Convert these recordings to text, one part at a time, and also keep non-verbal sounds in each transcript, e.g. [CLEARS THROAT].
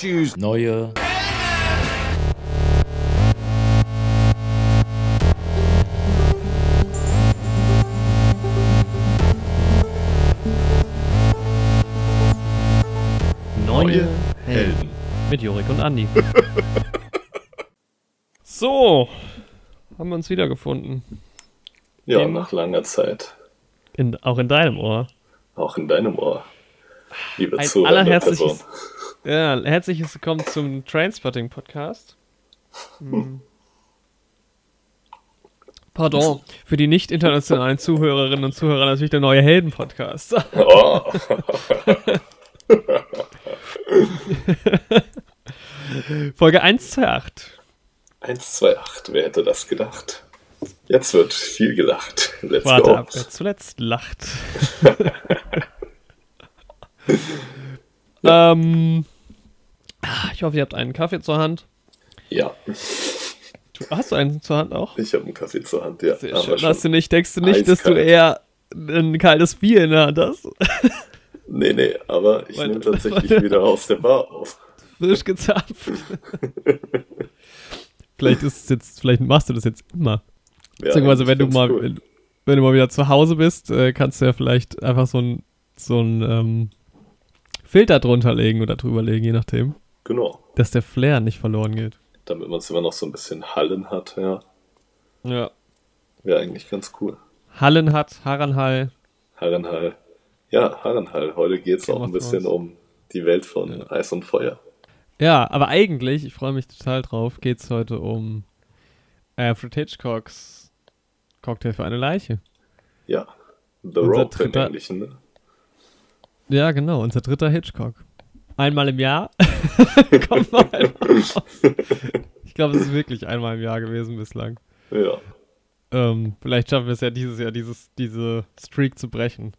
Choose neue Neue Helden. Mit Jorik und Andi. [LAUGHS] so, haben wir uns wiedergefunden. Ja, Im- nach langer Zeit. In, auch in deinem Ohr. Auch in deinem Ohr. Liebe Ein zuhörende Person. Ja, herzliches Willkommen zum Trainspotting Podcast. Hm. Pardon, für die nicht internationalen Zuhörerinnen und Zuhörer natürlich der neue Helden Podcast. Oh. [LAUGHS] Folge 128. 128, wer hätte das gedacht? Jetzt wird viel gelacht. Let's Warte go. ab, wer zuletzt lacht. [LAUGHS] ähm, ich hoffe, ihr habt einen Kaffee zur Hand. Ja, Du, hast du einen zur Hand auch? ich habe einen Kaffee zur Hand. Ja, Sehr aber schön. Hast du nicht, denkst du nicht, dass du eiskalt. eher ein kaltes Bier in der Hand hast? Nee, nee, aber ich nehme tatsächlich meine- wieder aus der Bar auf. Frisch gezapft. vielleicht ist es jetzt, vielleicht machst du das jetzt immer. Ja, Beziehungsweise wenn du mal, cool. wenn, wenn du mal wieder zu Hause bist, äh, kannst du ja vielleicht einfach so ein, so ein ähm, Filter drunter legen oder drüber legen, je nachdem. Genau, Dass der Flair nicht verloren geht. damit man es immer noch so ein bisschen Hallen hat, ja. Ja. Wäre eigentlich ganz cool. Hallen hat, Harrenhall. Harrenhall. Ja, Harrenhall. Heute geht es auch ein bisschen Thrones. um die Welt von Eis und Feuer. Ja, aber eigentlich, ich freue mich total drauf, geht es heute um Alfred Hitchcocks Cocktail für eine Leiche. Ja, The Unser Rope im Englischen, ne? Ja, genau, unser dritter Hitchcock. Einmal im Jahr [LAUGHS] kommt mal raus. Ich glaube, es ist wirklich einmal im Jahr gewesen bislang. Ja, Ähm, vielleicht schaffen wir es ja dieses Jahr, dieses, diese Streak zu brechen.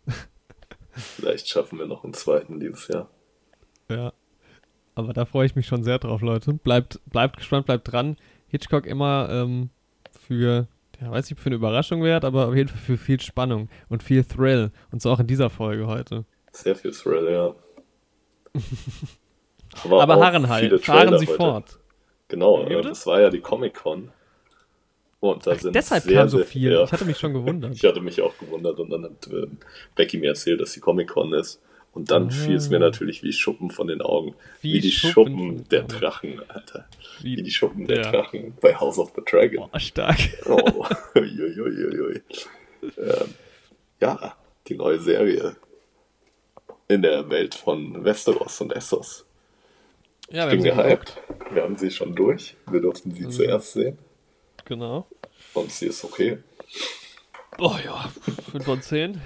vielleicht schaffen wir noch einen zweiten dieses Jahr. Ja. Aber da freue ich mich schon sehr drauf, Leute. Bleibt, bleibt gespannt, bleibt dran. Hitchcock immer ähm, für, ja, weiß nicht, für eine Überraschung wert, aber auf jeden Fall für viel Spannung und viel Thrill. Und so auch in dieser Folge heute. Sehr viel Thrill, ja. [LAUGHS] Aber auch Harrenhall, viele fahren Sie heute. fort. Genau, äh, das war ja die Comic-Con. Und da sind Deshalb sehr, kam so sehr- viel. Ja, Ich hatte mich schon gewundert. [LAUGHS] ich hatte mich auch gewundert und dann hat äh, Becky mir erzählt, dass die Comic-Con ist. Und dann Ah. fiel es mir natürlich wie Schuppen von den Augen. Wie Wie, die Schuppen Schuppen, der. Drachen, Alter. Wie Wie, die Schuppen der Ja. Drachen bei House of the Dragon. boah, stark. Oh, [LAUGHS] ähm, ja, die neue Serie in der Welt von Westeros und Essos. Ja, Bin wir haben sie gehypt. Wir haben sie schon durch. Wir durften sie Mhm. zuerst sehen. Genau. Und sie ist okay. Oh ja, 5 von 10.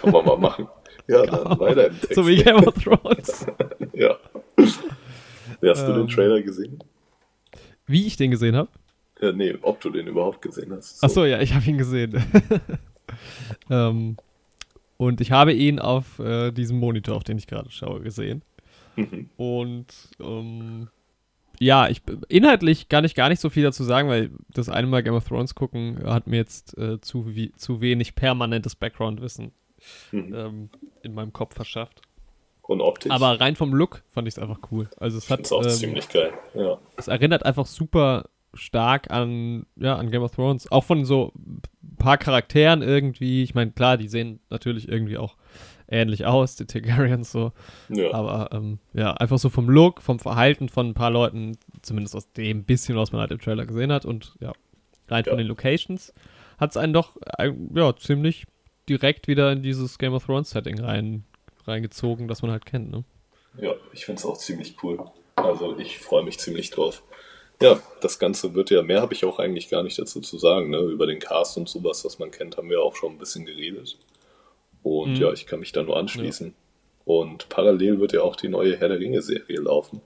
Kann man mal machen. Ja, dann weiter im Text. So wie Game of Thrones. [LAUGHS] ja. Hast du Ähm. den Trailer gesehen? Wie ich den gesehen habe. Ja, nee, ob du den überhaupt gesehen hast. Achso, ja, ich habe ihn gesehen. [LAUGHS] ähm, und ich habe ihn auf äh, diesem Monitor, auf den ich gerade schaue, gesehen. Mhm. Und ähm, ja, ich inhaltlich kann ich gar nicht so viel dazu sagen, weil das eine Mal Game of Thrones gucken hat mir jetzt äh, zu, wie, zu wenig permanentes Background-Wissen Mhm. ähm, in meinem Kopf verschafft. Und optisch. Aber rein vom Look fand ich es einfach cool. Also es hat ist auch ähm, ziemlich geil. Ja. es erinnert einfach super stark an, ja, an Game of Thrones. Auch von so ein paar Charakteren irgendwie. Ich meine, klar, die sehen natürlich irgendwie auch ähnlich aus, die Targaryens so. ja. Aber ähm, ja, einfach so vom Look, vom Verhalten von ein paar Leuten, zumindest aus dem bisschen, was man halt im Trailer gesehen hat. Und ja, rein Ja. von den Locations hat es einen doch äh, ja, ziemlich direkt wieder in dieses Game of Thrones Setting rein, reingezogen, das man halt kennt, ne? Ja, ich finde es auch ziemlich cool. Also ich freue mich ziemlich drauf. Ja, das Ganze wird ja, mehr habe ich auch eigentlich gar nicht dazu zu sagen. Ne? Über den Cast und sowas, was man kennt, haben wir auch schon ein bisschen geredet. Und Mhm. ja, ich kann mich da nur anschließen. Und parallel wird ja auch die neue Herr der Ringe-Serie laufen.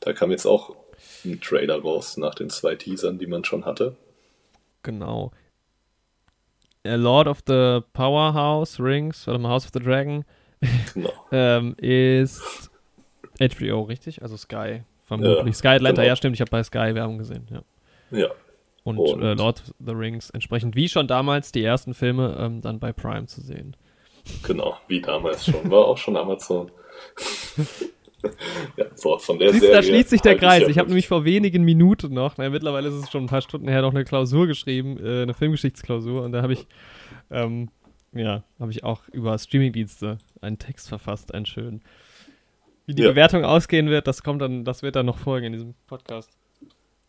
Da kam jetzt auch ein Trailer raus nach den zwei Teasern, die man schon hatte. Genau. A Lord of the Powerhouse Rings, oder House of the Dragon, Genau. [LAUGHS] ähm, ist HBO, richtig? Also Sky. Vermutlich. Ja, Sky Atlanta, genau. ja stimmt, ich habe bei Sky Werbung gesehen, ja. Ja, Und, Und- Äh, Lord of the Rings entsprechend wie schon damals die ersten Filme ähm, dann bei Prime zu sehen. genau. Wie damals schon. War auch schon Amazon. [LAUGHS] ja, so, von der Siehst, Serie da schließt sich der Kreis. ja Ich habe nämlich vor wenigen Minuten noch, naja, mittlerweile ist es schon ein paar Stunden her, noch eine Klausur geschrieben, äh, eine Filmgeschichtsklausur. Und da habe ich, ähm, ja, habe ich auch über Streamingdienste einen Text verfasst, einen schönen. Wie die Ja. Bewertung ausgehen wird, das kommt dann, das wird dann noch folgen in diesem Podcast.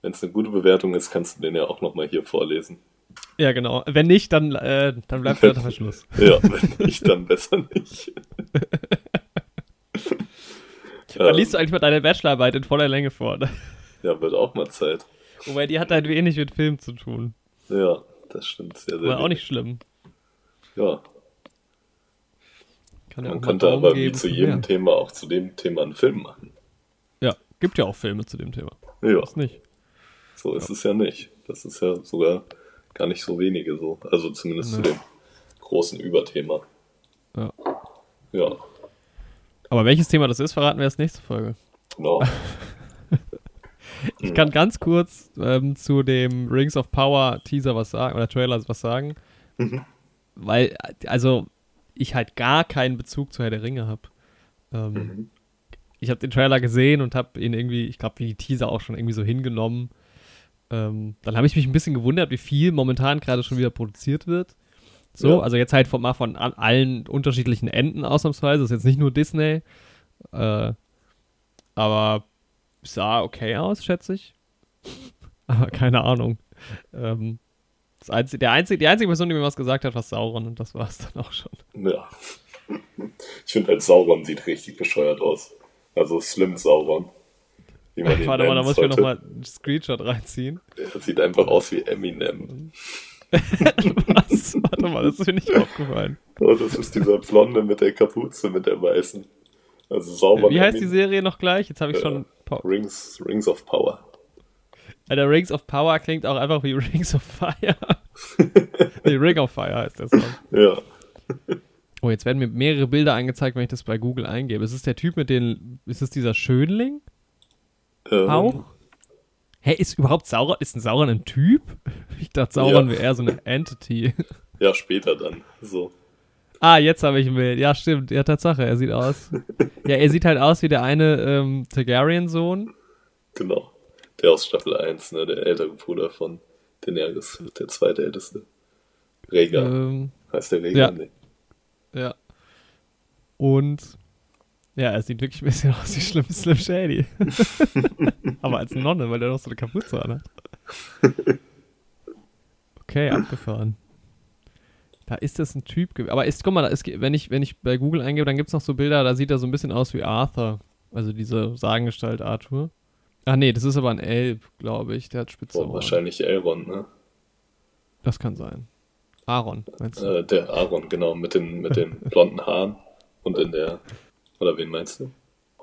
Wenn es eine gute Bewertung ist, kannst du den ja auch nochmal hier vorlesen. Ja, genau. Wenn nicht, dann, äh, dann bleibt der Verschluss. [LAUGHS] Ja, wenn nicht, dann besser nicht. [LAUGHS] Wann Ähm, liest du eigentlich mal deine Bachelorarbeit in voller Länge vor? ne? Ja, wird auch mal Zeit. Wobei die hat halt wenig mit Film zu tun. Ja, das stimmt sehr, sehr Aber auch nicht schlimm. Ja, Kann ja man mal könnte aber wie zu jedem mehr. Thema auch zu dem Thema einen Film machen. Ja, gibt ja auch Filme zu dem Thema. Ja, Was nicht? so ist es ja nicht. Das ist ja sogar gar nicht so wenige so. Also zumindest zu Nee. dem großen Überthema. Ja. Ja, Aber welches Thema das ist, verraten wir erst nächste Folge. genau. [LAUGHS] Ich kann ganz kurz ähm, zu dem Rings of Power Teaser was sagen, oder Trailer was sagen. Mhm. Weil, also, ich halt gar keinen Bezug zu Herr der Ringe habe. Ähm, Mhm. Ich habe den Trailer gesehen und habe ihn irgendwie, ich glaube, wie die Teaser auch schon irgendwie so hingenommen. Ähm, dann habe ich mich ein bisschen gewundert, wie viel momentan gerade schon wieder produziert wird. So, Ja. also jetzt halt von, mal von allen unterschiedlichen Enden ausnahmsweise. Das ist jetzt nicht nur Disney. Äh, aber sah okay aus, schätze ich. [LAUGHS] aber keine Ahnung. Ähm, das einzige, der einzige, die einzige Person, die mir was gesagt hat, war Sauron und das war es dann auch schon. Ja. Ich finde halt Sauron sieht richtig bescheuert aus. Also Slim Sauron. Wie man ihn Warte mal, da muss ich mir nochmal einen Screenshot reinziehen. Der sieht einfach aus wie Eminem. Was? Warte mal, das ist mir nicht aufgefallen. Oh, das ist dieser Blonde mit der Kapuze, mit der weißen. Also Sauron. Wie heißt die Emin- Serie noch gleich? Jetzt habe ich Ja. schon. Rings, Rings of Power. Alter, Rings of Power klingt auch einfach wie [LAUGHS] Rings of Fire. [LAUGHS] nee, Ring of Fire heißt der Song. Ja. Oh, jetzt werden mir mehrere Bilder angezeigt, wenn ich das bei Google eingebe. Ist es der Typ mit den. Ist es dieser Schönling? Ähm, Auch? Hä, ist überhaupt Sauron. Ist ein Sauron ein Typ? [LAUGHS] Ich dachte, Sauron Ja. wäre eher so eine Entity. Ja, später dann. So. Ah, jetzt habe ich ein Bild. Ja, stimmt. Ja, Tatsache. Er sieht aus. ja, er sieht halt aus wie der eine ähm, Targaryen-Sohn. Genau. Der aus Staffel 1, ne? Der ältere Bruder von Daenerys, der zweite älteste. Rhaegar. Ähm, heißt der Rhaegar? ja. Nee. Ja. Und ja, er sieht wirklich ein bisschen [LAUGHS] aus wie Slim, Slim Shady. [LAUGHS] Aber als Nonne, weil der noch so eine Kapuze anhat. Okay, abgefahren. Da ist das ein Typ. gew- Aber ist, guck mal, da ist, wenn, ich, wenn ich bei Google eingebe, dann gibt es noch so Bilder, da sieht er so ein bisschen aus wie Arthur. Also diese Sagengestalt Arthur. Ah, nee, das ist aber ein Elb, glaube ich. Der hat spitze Boah, Ohren. wahrscheinlich Elrond, ne? Das kann sein. Aaron, meinst du? Äh, der Aaron, genau, mit den, mit den [LAUGHS] blonden Haaren und in der. Oder wen meinst du?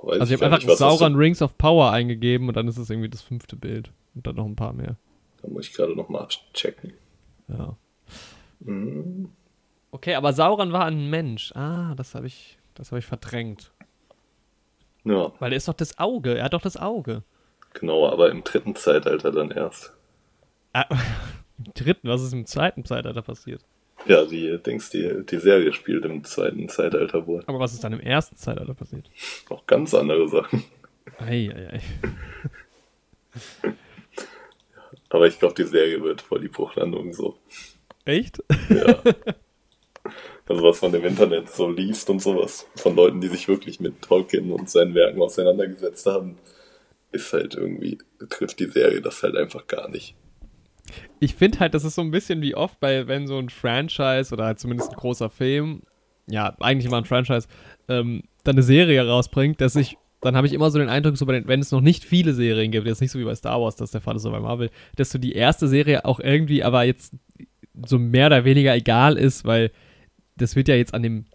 Weiß Also ich habe einfach Sauron Rings of Power eingegeben und dann ist es irgendwie das fünfte Bild. Und dann noch ein paar mehr. Da muss ich gerade nochmal abchecken. Ja. Hm, Okay, aber Sauron war ein Mensch. Ah, das habe ich, das habe ich verdrängt. Ja, Weil er ist doch das Auge. Er hat doch das Auge. Genau, aber im dritten Zeitalter dann erst. Ah, [LAUGHS] Im dritten, was ist im zweiten Zeitalter passiert? Ja, die Dings, die, die Serie spielt im zweiten Zeitalter wohl. Aber was ist dann im ersten Zeitalter passiert? Noch ganz andere Sachen. Ei, ei, ei. [LAUGHS] Aber ich glaube, die Serie wird voll die Bruchlandung so. Echt? Ja. [LAUGHS] Also was man im Internet so liest und sowas, von Leuten, die sich wirklich mit Tolkien und seinen Werken auseinandergesetzt haben, ist halt irgendwie, trifft die Serie das halt einfach gar nicht. Ich finde halt, das ist so ein bisschen wie oft bei, wenn so ein Franchise oder halt zumindest ein großer Film, ja, eigentlich immer ein Franchise, ähm, dann eine Serie rausbringt, dass ich, dann habe ich immer so den Eindruck, so den, wenn es noch nicht viele Serien gibt, jetzt nicht so wie bei Star Wars, das der Fall ist, so bei Marvel, dass so die erste Serie auch irgendwie aber jetzt so mehr oder weniger egal ist, weil das wird ja jetzt an dem,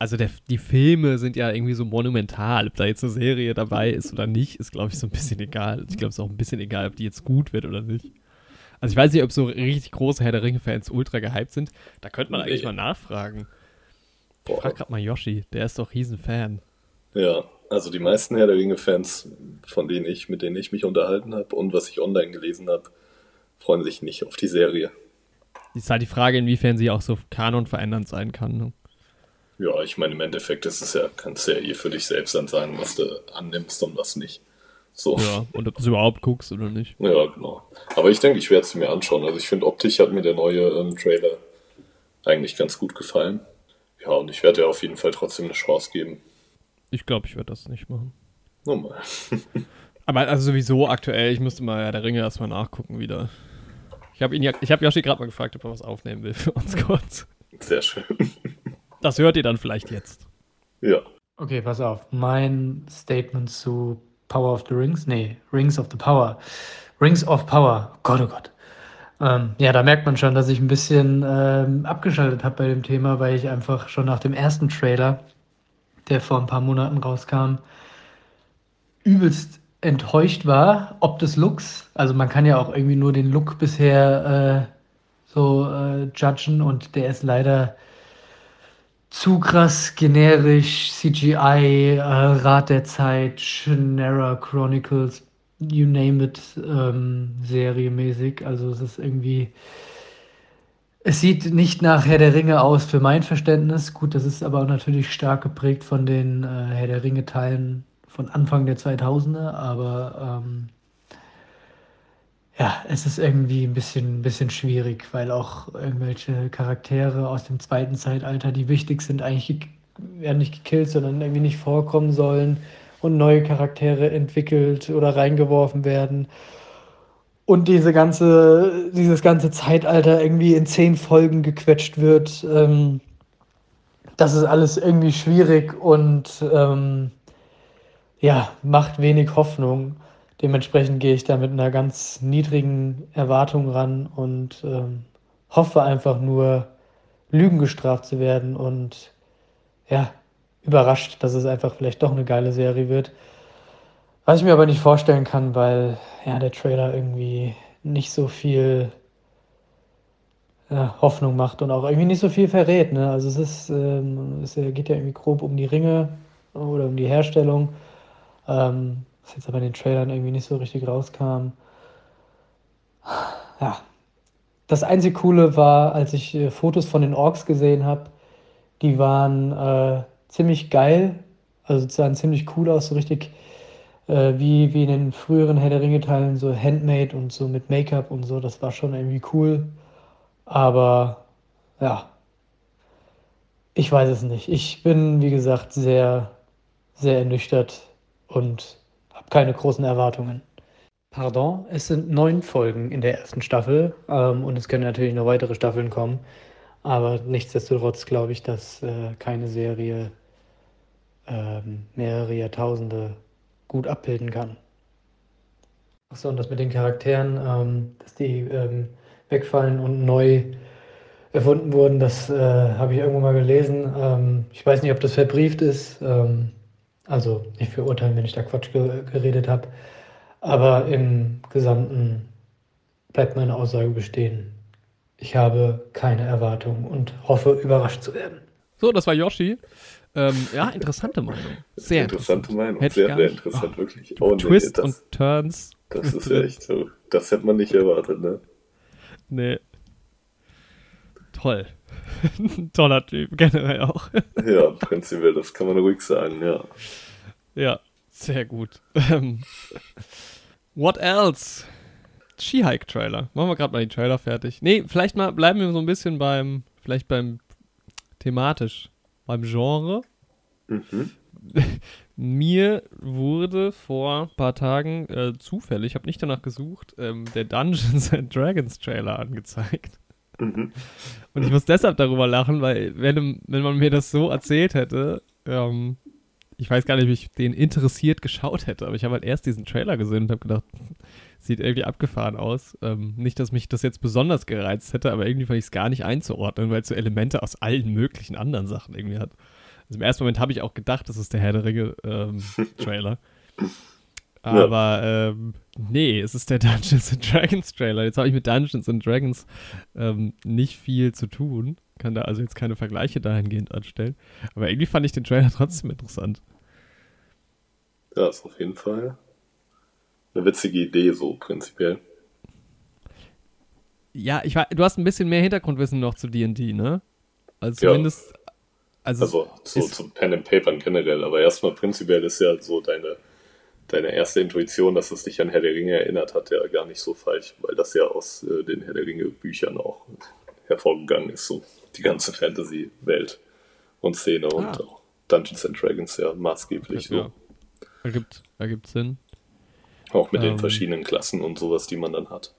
also der, die Filme sind ja irgendwie so monumental. Ob da jetzt eine Serie dabei ist oder nicht, ist, glaube ich, so ein bisschen egal. Ich glaube, es ist auch ein bisschen egal, ob die jetzt gut wird oder nicht. Also ich weiß nicht, ob so richtig große Herr der Ringe-Fans ultra gehypt sind. Da könnte man eigentlich Nee. mal nachfragen. Ich Boah. frag grad mal Yoshi, der ist doch riesen Fan. Ja, also die meisten Herr der Ringe-Fans, von denen ich, mit denen ich mich unterhalten habe und was ich online gelesen habe, freuen sich nicht auf die Serie. Ist halt die Frage, inwiefern sie auch so Kanon verändernd sein kann. Ne? Ja, ich meine, im Endeffekt ist es ja, kannst du ja eh für dich selbst dann sagen, was du annimmst und was nicht. So. Ja, und ob du es überhaupt guckst oder nicht. Ja, genau. Aber ich denke, ich werde es mir anschauen. Also ich finde, optisch hat mir der neue ähm, Trailer eigentlich ganz gut gefallen. Ja, und ich werde ja auf jeden Fall trotzdem eine Chance geben. Ich glaube, ich werde das nicht machen. Nochmal. [LAUGHS] Aber also sowieso aktuell, ich müsste mal ja, der Ringe erstmal nachgucken wieder. Ich habe ihn ja, ich habe Yoshi gerade mal gefragt, ob er was aufnehmen will für uns kurz. Sehr schön. Das hört ihr dann vielleicht jetzt. Ja. Okay, pass auf. Mein Statement zu Power of the Rings, nee, Rings of the Power. Rings of Power. Gott, oh Gott. Ähm, ja, da merkt man schon, dass ich ein bisschen ähm, abgeschaltet habe bei dem Thema, weil ich einfach schon nach dem ersten Trailer, der vor ein paar Monaten rauskam, übelst enttäuscht war, ob des Looks. Also man kann ja auch irgendwie nur den Look bisher äh, so äh, judgen und der ist leider zu krass generisch, CGI, äh, Rat der Zeit, Shannara Chronicles, you name it, ähm, seriemäßig. Also es ist irgendwie. Es sieht nicht nach Herr der Ringe aus für mein Verständnis. Gut, das ist aber natürlich stark geprägt von den äh, Herr der Ringe-Teilen von Anfang der 2000er, aber ähm, ja, es ist irgendwie ein bisschen, bisschen schwierig, weil auch irgendwelche Charaktere aus dem zweiten Zeitalter, die wichtig sind, eigentlich werden nicht gekillt, sondern irgendwie nicht vorkommen sollen und neue Charaktere entwickelt oder reingeworfen werden. Und diese ganze, dieses ganze Zeitalter irgendwie in zehn Folgen gequetscht wird. Ähm, das ist alles irgendwie schwierig und ähm, ja, macht wenig Hoffnung. Dementsprechend gehe ich da mit einer ganz niedrigen Erwartung ran und ähm, hoffe einfach nur, Lügen gestraft zu werden und ja, überrascht, dass es einfach vielleicht doch eine geile Serie wird. Was ich mir aber nicht vorstellen kann, weil ja, der Trailer irgendwie nicht so viel ja, Hoffnung macht und auch irgendwie nicht so viel verrät. Ne? Also es ist, ähm, es geht ja irgendwie grob um die Ringe oder um die Herstellung. Ähm, was jetzt aber in den Trailern irgendwie nicht so richtig rauskam. Ja. Das einzige Coole war, als ich äh, Fotos von den Orks gesehen habe, die waren äh, ziemlich geil. Also sahen ziemlich cool aus, so richtig äh, wie, wie in den früheren Herr der Ringe-Teilen, so handmade und so mit Make-up und so. Das war schon irgendwie cool. Aber ja, ich weiß es nicht. Ich bin, wie gesagt, sehr, sehr ernüchtert und habe keine großen Erwartungen. Pardon, es sind neun Folgen in der ersten Staffel ähm, und es können natürlich noch weitere Staffeln kommen. Aber nichtsdestotrotz glaube ich, dass äh, keine Serie ähm, mehrere Jahrtausende gut abbilden kann. Achso, und das mit den Charakteren, ähm, dass die ähm, wegfallen und neu erfunden wurden, das äh, habe ich irgendwo mal gelesen. Ähm, ich weiß nicht, ob das verbrieft ist. Ähm, also nicht verurteilen, wenn ich da Quatsch ge geredet habe. Aber im Gesamten bleibt meine Aussage bestehen. Ich habe keine Erwartungen und hoffe, überrascht zu werden. So, das war Yoshi. Ähm, ja, interessante Meinung. Sehr interessante interessant. Meinung. Hätte sehr, sehr interessant, oh, wirklich. Oh, Twist nee, und Turns. Das ist ja echt so. Das hätte man nicht erwartet, ne? Nee. Toll. [LAUGHS] Toller Typ, generell auch. ja, prinzipiell, das kann man ruhig sagen, ja. Ja, sehr gut. Ähm, what else? Ski-Hike-Trailer. Machen wir gerade mal den Trailer fertig. Nee, vielleicht mal bleiben wir so ein bisschen beim, vielleicht beim thematisch, beim Genre. Mhm. [LAUGHS] Mir wurde vor ein paar Tagen äh, zufällig, ich habe nicht danach gesucht, ähm, der Dungeons and Dragons Trailer angezeigt. Mhm. Und ich muss deshalb darüber lachen, weil wenn, wenn man mir das so erzählt hätte, ähm, ich weiß gar nicht, wie ich den interessiert geschaut hätte, aber ich habe halt erst diesen Trailer gesehen und habe gedacht, sieht irgendwie abgefahren aus. Ähm, nicht, dass mich das jetzt besonders gereizt hätte, aber irgendwie fand ich es gar nicht einzuordnen, weil es so Elemente aus allen möglichen anderen Sachen irgendwie hat. Also im ersten Moment habe ich auch gedacht, das ist der Herr der Ringe ähm, [LAUGHS] Trailer. Aber ja. ähm, nee, es ist der Dungeons and Dragons Trailer. Jetzt habe ich mit Dungeons and Dragons ähm, nicht viel zu tun. Kann da also jetzt keine Vergleiche dahingehend anstellen. Aber irgendwie fand ich den Trailer trotzdem interessant. Ja, ist auf jeden Fall eine witzige Idee, so prinzipiell. Ja, ich war, du hast ein bisschen mehr Hintergrundwissen noch zu DD, ne? Also zumindest, ja. Also, also so zu Pen and Papern generell, aber erstmal prinzipiell ist ja so deine, deine erste Intuition, dass es dich an Herr der Ringe erinnert hat, ja gar nicht so falsch, weil das ja aus äh, den Herr der Ringe Büchern auch hervorgegangen ist, so die ganze Fantasy-Welt und Szene ah. und auch Dungeons and Dragons ja maßgeblich so. Ja. Ergibt, ergibt Sinn. Auch mit ähm. den verschiedenen Klassen und sowas, die man dann hat.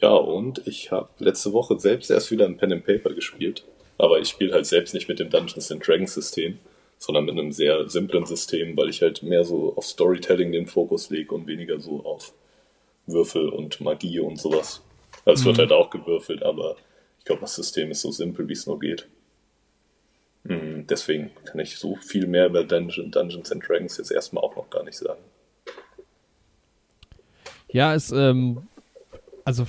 Ja, und ich habe letzte Woche selbst erst wieder ein Pen and Paper gespielt. Aber ich spiele halt selbst nicht mit dem Dungeons and Dragons System, sondern mit einem sehr simplen System, weil ich halt mehr so auf Storytelling den Fokus lege und weniger so auf Würfel und Magie und sowas. Also es mhm. wird halt auch gewürfelt, aber ich glaube, das System ist so simpel, wie es nur geht. Mhm, deswegen kann ich so viel mehr über Dungeon, Dungeons and Dragons jetzt erstmal auch noch gar nicht sagen. Ja, es, ähm, also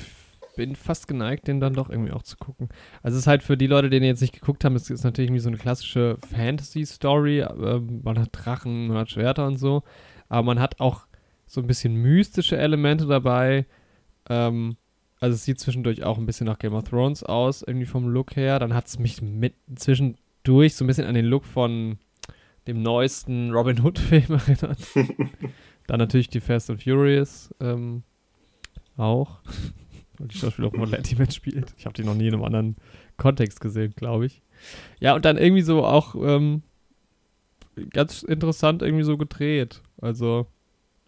bin fast geneigt, den dann doch irgendwie auch zu gucken. Also es ist halt für die Leute, die jetzt nicht geguckt haben, es ist natürlich irgendwie so eine klassische Fantasy-Story. Ähm, man hat Drachen, man hat Schwerter und so. Aber man hat auch so ein bisschen mystische Elemente dabei. Ähm, also es sieht zwischendurch auch ein bisschen nach Game of Thrones aus, irgendwie vom Look her. Dann hat es mich mit zwischendurch so ein bisschen an den Look von dem neuesten Robin Hood-Film [LAUGHS] erinnert. [LAUGHS] dann natürlich die Fast and Furious ähm, auch weil die Schauspieler von Letty mitspielt. Ich habe die noch nie in einem anderen Kontext gesehen, glaube ich. Ja, und dann irgendwie so auch ähm, ganz interessant irgendwie so gedreht. Also,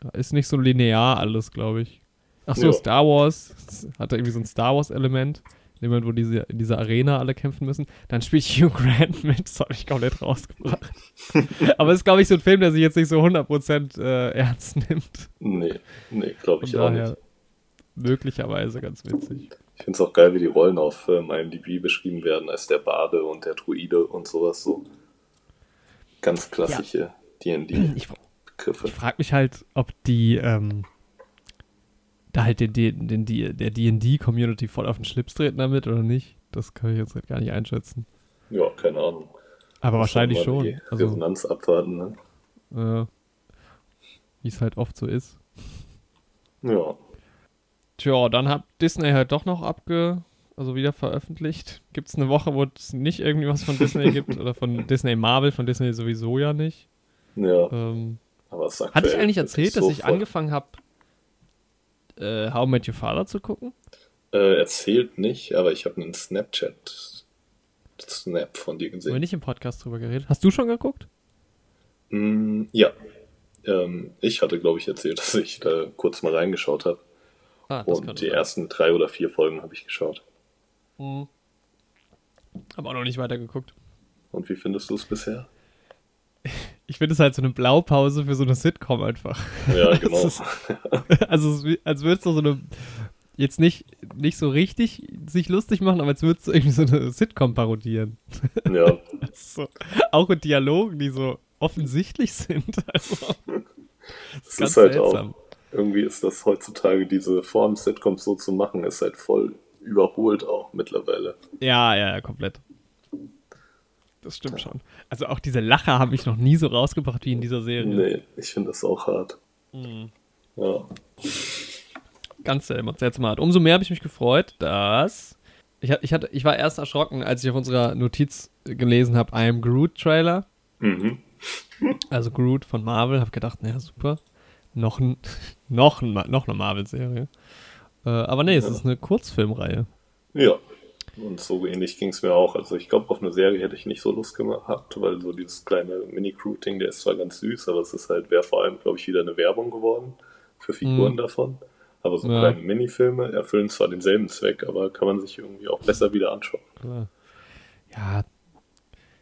da ist nicht so linear alles, glaube ich. Ach so, ja. Star Wars hat da irgendwie so ein Star Wars-Element. In dem Moment, wo diese in dieser Arena alle kämpfen müssen. Dann spielt Hugh Grant [LAUGHS] mit. Das habe ich komplett rausgebracht. [LAUGHS] Aber es ist, glaube ich, so ein Film, der sich jetzt nicht so 100% äh, ernst nimmt. Nee, nee, glaube ich auch nicht möglicherweise ganz witzig. Ich finde es auch geil, wie die Rollen auf ähm, IMDb beschrieben werden, als der Bade und der Druide und sowas so. Ganz klassische ja. D&D-Begriffe. [CLEARS THROAT] Ich, ich frage mich halt, ob die ähm, da halt den, den, den, der D&D-Community voll auf den Schlips treten damit oder nicht. Das kann ich jetzt halt gar nicht einschätzen. Ja, keine Ahnung. Aber wahrscheinlich schon. Die also, Resonanz abwarten, ne? Äh, wie es halt oft so ist. Ja. Tja, dann hat Disney halt doch noch abge, also wieder veröffentlicht. Gibt es eine Woche, wo es nicht irgendwie was von Disney [LAUGHS] gibt oder von Disney Marvel, von Disney sowieso ja nicht. Ja. Ähm, aber es Hatte ich eigentlich erzählt, dass ich angefangen habe, äh, How I Met Your Father zu gucken? Äh, erzählt nicht, aber ich habe einen Snapchat Snap von dir gesehen. Haben wir nicht im Podcast drüber geredet? Hast du schon geguckt? Mm, ja. Ähm, ich hatte, glaube ich, erzählt, [LAUGHS] dass ich da kurz mal reingeschaut habe. Ah, und die sein. ersten drei oder vier Folgen habe ich geschaut. Mhm. Habe auch noch nicht weitergeguckt. Und wie findest du es bisher? [LAUGHS] Ich finde es halt so eine Blaupause für so eine Sitcom einfach. Ja, [LAUGHS] genau. ist, also als würdest du so eine jetzt nicht, nicht so richtig sich lustig machen, aber als würdest du irgendwie so eine Sitcom parodieren. Ja. [LAUGHS] so, auch mit Dialogen, die so offensichtlich sind. Also, das ist, ganz ist halt seltsam. auch irgendwie ist das heutzutage, diese Form Sitcoms so zu machen, ist halt voll überholt auch mittlerweile. Ja, ja, ja, komplett. Das stimmt schon. Also auch diese Lacher habe ich noch nie so rausgebracht wie in dieser Serie. Nee, ich finde das auch hart. Mhm. Ja. Ganz seltsam hart. Umso mehr habe ich mich gefreut, dass ich, ich, hatte, ich war erst erschrocken, als ich auf unserer Notiz gelesen habe, I am Groot Trailer. Mhm. Also Groot von Marvel, habe gedacht, naja, super noch, [LAUGHS] noch, noch eine Marvel-Serie. Äh, aber nee, es ja. ist eine Kurzfilmreihe. Ja, und so ähnlich ging es mir auch. Also ich glaube, auf eine Serie hätte ich nicht so Lust gehabt, weil so dieses kleine Mini-Crew-Ding, der ist zwar ganz süß, aber es ist halt, wäre vor allem, glaube ich, wieder eine Werbung geworden für Figuren mhm. davon. Aber so ja. kleine Minifilme erfüllen zwar denselben Zweck, aber kann man sich irgendwie auch besser wieder anschauen. Ja,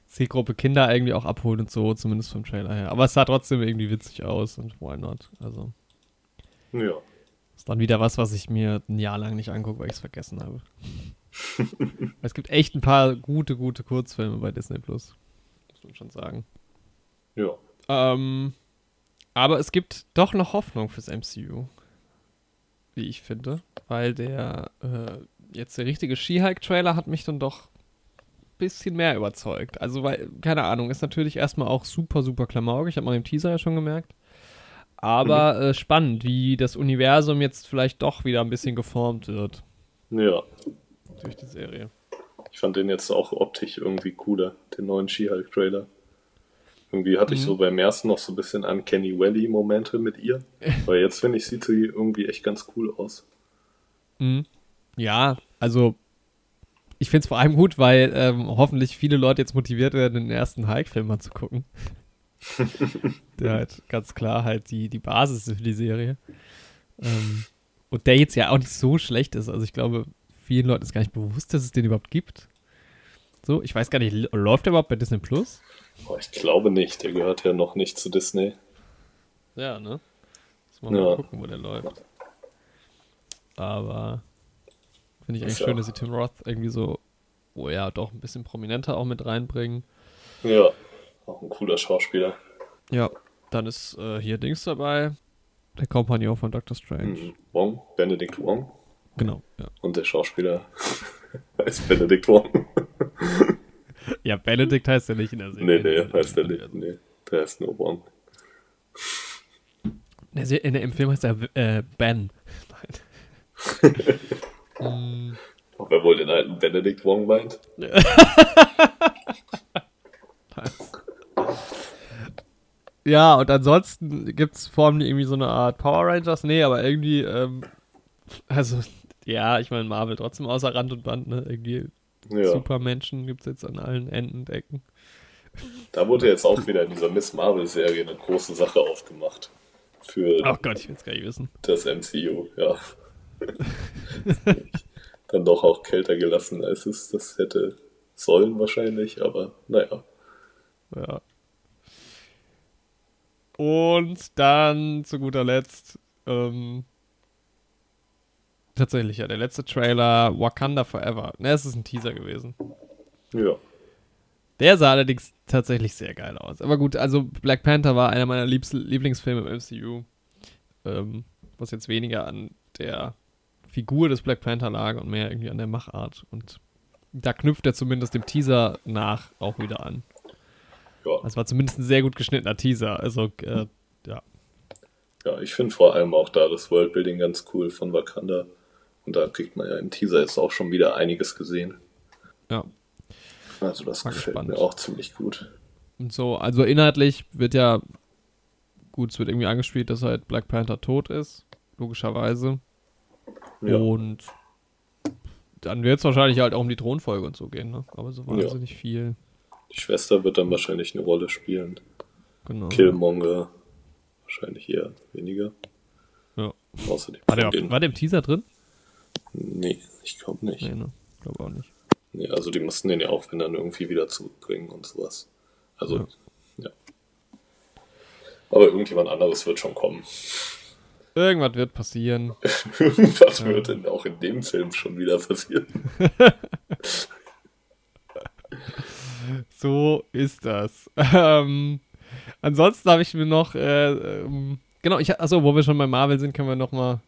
Zielgruppe Kinder irgendwie auch abholen und so, zumindest vom Trailer her. Aber es sah trotzdem irgendwie witzig aus und why not? Also. Ja. Ist dann wieder was, was ich mir ein Jahr lang nicht angucke, weil ich es vergessen habe. [LAUGHS] es gibt echt ein paar gute, gute Kurzfilme bei Disney Plus. Muss man schon sagen. Ja. Ähm, aber es gibt doch noch Hoffnung fürs MCU. Wie ich finde. Weil der, äh, jetzt der richtige She-Hulk-Trailer hat mich dann doch bisschen mehr überzeugt. Also, weil, keine Ahnung, ist natürlich erstmal auch super, super klamaukig. Ich habe mal im Teaser ja schon gemerkt. Aber mhm. äh, spannend, wie das Universum jetzt vielleicht doch wieder ein bisschen geformt wird. Ja. Durch die Serie. Ich fand den jetzt auch optisch irgendwie cooler, den neuen She-Hulk-Trailer. Irgendwie hatte ich so beim ersten noch so ein bisschen Uncanny Valley-Momente mit ihr. [LAUGHS] Weil jetzt finde ich, sieht sie irgendwie echt ganz cool aus. Mhm. Ja, also ich finde es vor allem gut, weil ähm, hoffentlich viele Leute jetzt motiviert werden, den ersten Hulk-Film mal zu gucken. [LAUGHS] der halt ganz klar halt die, die Basis ist für die Serie. Ähm, und der jetzt ja auch nicht so schlecht ist. Also ich glaube, vielen Leuten ist gar nicht bewusst, dass es den überhaupt gibt. So, ich weiß gar nicht, läuft der überhaupt bei Disney Plus? Oh, ich glaube nicht, der gehört ja noch nicht zu Disney. Ja, ne? Muss man Ja. mal gucken, wo der läuft. Aber finde ich eigentlich schön, dass sie Tim Roth irgendwie so, oh ja, doch ein bisschen prominenter auch mit reinbringen. Ja, auch ein cooler Schauspieler. Ja, dann ist äh, hier Dings dabei, der Kompagnon von Doctor Strange. Mhm. Wong, Benedict Wong. Genau, ja. Und der Schauspieler [LAUGHS] heißt Benedict Wong. Ja, Benedict heißt ja nicht in der nee, Serie. nee, heißt der nicht. Nee, der heißt nur Wong. In der Se- in der, Im Film heißt er äh, Ben. [LAUGHS] Nein. [LAUGHS] Hm, Ob er wohl den alten Benedict Wong meint? Ja, [LAUGHS] und ansonsten gibt es Formen, die irgendwie so eine Art Power Rangers. Nee, aber irgendwie, ähm, also, ja, ich meine, Marvel trotzdem außer Rand und Band, ne? Irgendwie Ja. Supermenschen gibt es jetzt an allen Enden und Ecken. Da wurde jetzt auch wieder in dieser Miss Marvel-Serie eine große Sache aufgemacht. Für Ach Gott, ich will es gar nicht wissen. das MCU, ja. [LAUGHS] Dann doch auch kälter gelassen, als es das hätte sollen wahrscheinlich, aber naja. Ja. Und dann zu guter Letzt, ähm, tatsächlich, ja, der letzte Trailer, Wakanda Forever. Ne, es ist ein Teaser gewesen. Ja. Der sah allerdings tatsächlich sehr geil aus. Aber gut, also Black Panther war einer meiner Lieblingsfilme im MCU. Ähm, was jetzt weniger an der Figur des Black Panther lag und mehr irgendwie an der Machart. Und da knüpft er zumindest dem Teaser nach auch wieder an. Ja, Es war zumindest ein sehr gut geschnittener Teaser. Also, äh, ja. ja ich finde vor allem auch da das Worldbuilding ganz cool von Wakanda. Und da kriegt man ja im Teaser jetzt auch schon wieder einiges gesehen. Ja. Also das Mal gefällt gespannt. mir auch ziemlich gut. Und so, also inhaltlich wird ja, gut, es wird irgendwie angespielt, dass halt Black Panther tot ist, logischerweise. Ja. Und dann wird es wahrscheinlich halt auch um die Thronfolge und so gehen, ne? Aber so Ja. wahnsinnig viel. Die Schwester wird dann wahrscheinlich eine Rolle spielen. Genau. Killmonger wahrscheinlich eher weniger. Ja. Außer die War der, war der im Teaser drin? Nee, ich glaube nicht. Nee, ne? Glaube auch nicht. Nee, also die mussten den ja auch, wenn dann irgendwie wieder zurückbringen und sowas. Also, Ja. ja. Aber irgendjemand anderes wird schon kommen. Irgendwas wird passieren. [LAUGHS] Was wird denn auch in dem Film schon wieder passieren? [LAUGHS] So ist das. Ähm, ansonsten habe ich mir noch, äh, ähm, genau, ich, achso, wo wir schon bei Marvel sind, können wir noch mal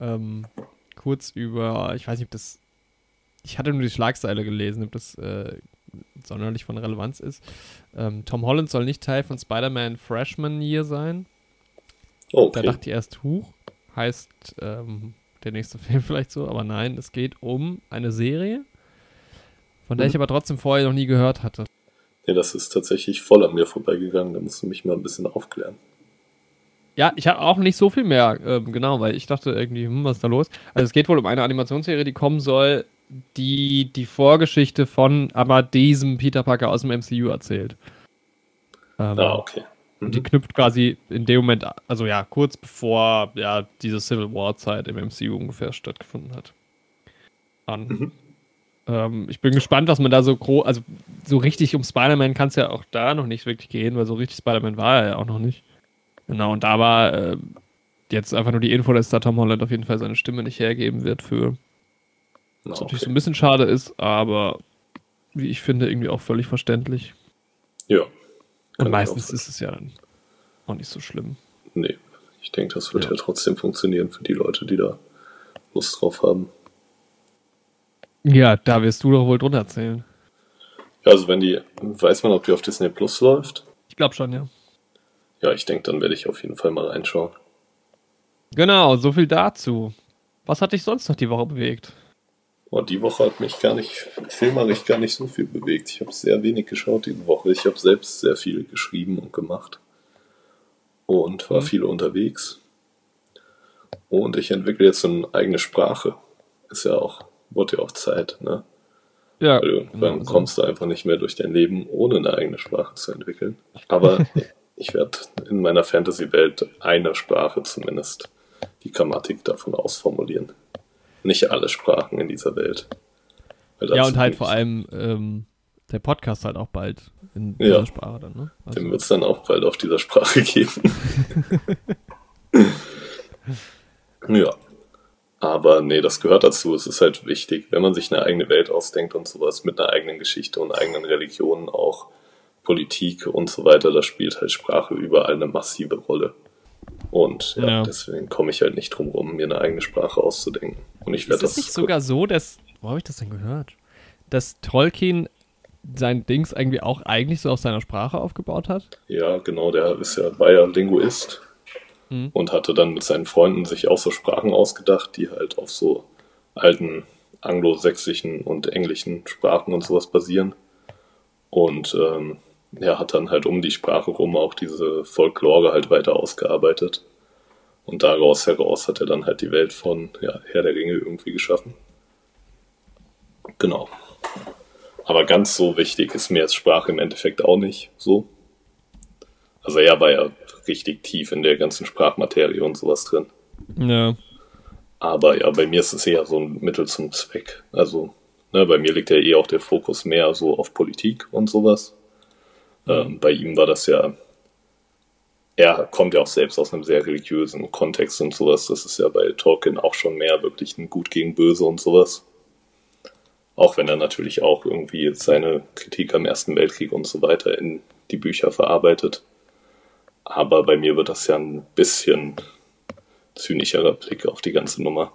ähm, kurz über, ich weiß nicht, ob das, ich hatte nur die Schlagzeile gelesen, ob das äh, sonderlich von Relevanz ist. Ähm, Tom Holland soll nicht Teil von Spider-Man Freshman Year sein. Da Okay. dachte ich erst, huch, heißt ähm, der nächste [LAUGHS] Film vielleicht so, aber nein, es geht um eine Serie, von der ich aber trotzdem vorher noch nie gehört hatte. Nee, das ist tatsächlich voll an mir vorbeigegangen. Da musst du mich mal ein bisschen aufklären. Ja, ich habe auch nicht so viel mehr, ähm, genau, weil ich dachte irgendwie, hm, was ist da los? Also es geht wohl um eine Animationsserie, die kommen soll, die die Vorgeschichte von aber diesem Peter Parker aus dem MCU erzählt. Ähm, Ah, okay. Und die knüpft quasi in dem Moment, also ja, kurz bevor ja diese Civil War Zeit im MCU ungefähr stattgefunden hat. An. Mhm. Ähm, ich bin gespannt, was man da so groß, also so richtig um Spider-Man kann es ja auch da noch nicht wirklich gehen, weil so richtig Spider-Man war er ja auch noch nicht. Genau, und da war äh, jetzt einfach nur die Info, dass da Tom Holland auf jeden Fall seine Stimme nicht hergeben wird für. Was natürlich so okay. ein bisschen schade ist, aber wie ich finde, irgendwie auch völlig verständlich. Ja. Und meistens ist es ja dann auch nicht so schlimm. Nee, ich denke, das wird Ja. ja. trotzdem funktionieren für die Leute, die da Lust drauf haben. Ja, da wirst du doch wohl drunter erzählen. Ja, also wenn die, weiß man, ob die auf Disney Plus läuft? Ich glaube schon, ja. Ja, ich denke, dann werde ich auf jeden Fall mal reinschauen. Genau, so viel dazu. Was hat dich sonst noch die Woche bewegt? Und die Woche hat mich gar nicht, filmerisch gar nicht so viel bewegt. Ich habe sehr wenig geschaut diese Woche. Ich habe selbst sehr viel geschrieben und gemacht. Und war mhm. viel unterwegs. Und ich entwickle jetzt eine eigene Sprache. Ist ja auch, wurde ja auch Zeit, ne? Ja. Weil irgendwann genau kommst du einfach nicht mehr durch dein Leben, ohne eine eigene Sprache zu entwickeln. Aber [LAUGHS] ich werde in meiner Fantasy-Welt eine Sprache zumindest die Grammatik davon ausformulieren. Nicht alle Sprachen in dieser Welt. Ja, und halt vor allem ähm, der Podcast halt auch bald in dieser ja, Sprache dann, ne? Also. Den wird es dann auch bald auf dieser Sprache [LAUGHS] geben. [LAUGHS] ja. Aber nee, das gehört dazu. Es ist halt wichtig, wenn man sich eine eigene Welt ausdenkt und sowas mit einer eigenen Geschichte und eigenen Religionen auch Politik und so weiter, da spielt halt Sprache überall eine massive Rolle. Und ja, ja. deswegen komme ich halt nicht drum rum, mir eine eigene Sprache auszudenken. Und ich werde das. Ist es nicht sogar so, dass. Wo habe ich das denn gehört? Dass Tolkien sein Dings irgendwie auch eigentlich so auf seiner Sprache aufgebaut hat? Ja, genau, der ist ja, war ja Linguist mhm. und hatte dann mit seinen Freunden sich auch so Sprachen ausgedacht, die halt auf so alten anglosächsischen und englischen Sprachen und sowas basieren. Und ähm, er hat dann halt um die Sprache rum auch diese Folklore halt weiter ausgearbeitet. Und daraus heraus hat er dann halt die Welt von ja, Herr der Ringe irgendwie geschaffen. Genau. Aber ganz so wichtig ist mir jetzt Sprache im Endeffekt auch nicht so. Also er war ja richtig tief in der ganzen Sprachmaterie und sowas drin. Ja. Aber ja, bei mir ist es eher so ein Mittel zum Zweck. Also, ne, bei mir liegt ja eh auch der Fokus mehr so auf Politik und sowas. Ähm, bei ihm war das ja, er kommt ja auch selbst aus einem sehr religiösen Kontext und sowas. Das ist ja bei Tolkien auch schon mehr wirklich ein Gut gegen Böse und sowas. Auch wenn er natürlich auch irgendwie seine Kritik am Ersten Weltkrieg und so weiter in die Bücher verarbeitet. Aber bei mir wird das ja ein bisschen zynischerer Blick auf die ganze Nummer.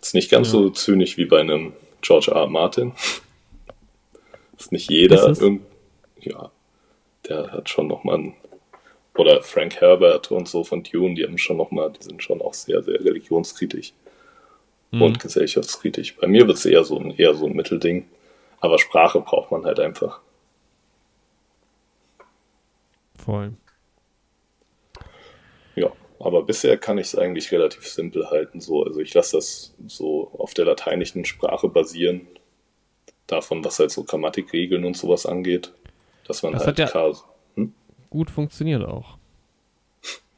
Ist nicht ganz ja. so zynisch wie bei einem George R. R. Martin. Ist nicht jeder irgend, ja, der hat schon nochmal ein, oder Frank Herbert und so von Dune, die haben schon nochmal, die sind schon auch sehr, sehr religionskritisch mhm. und gesellschaftskritisch. Bei mir wird es eher so ein, eher so ein Mittelding, aber Sprache braucht man halt einfach. Voll. Ja, aber bisher kann ich es eigentlich relativ simpel halten. So. Also ich lasse das so auf der lateinischen Sprache basieren davon, was halt so Grammatikregeln und sowas angeht. Dass man das halt hat ja hm? gut funktioniert auch.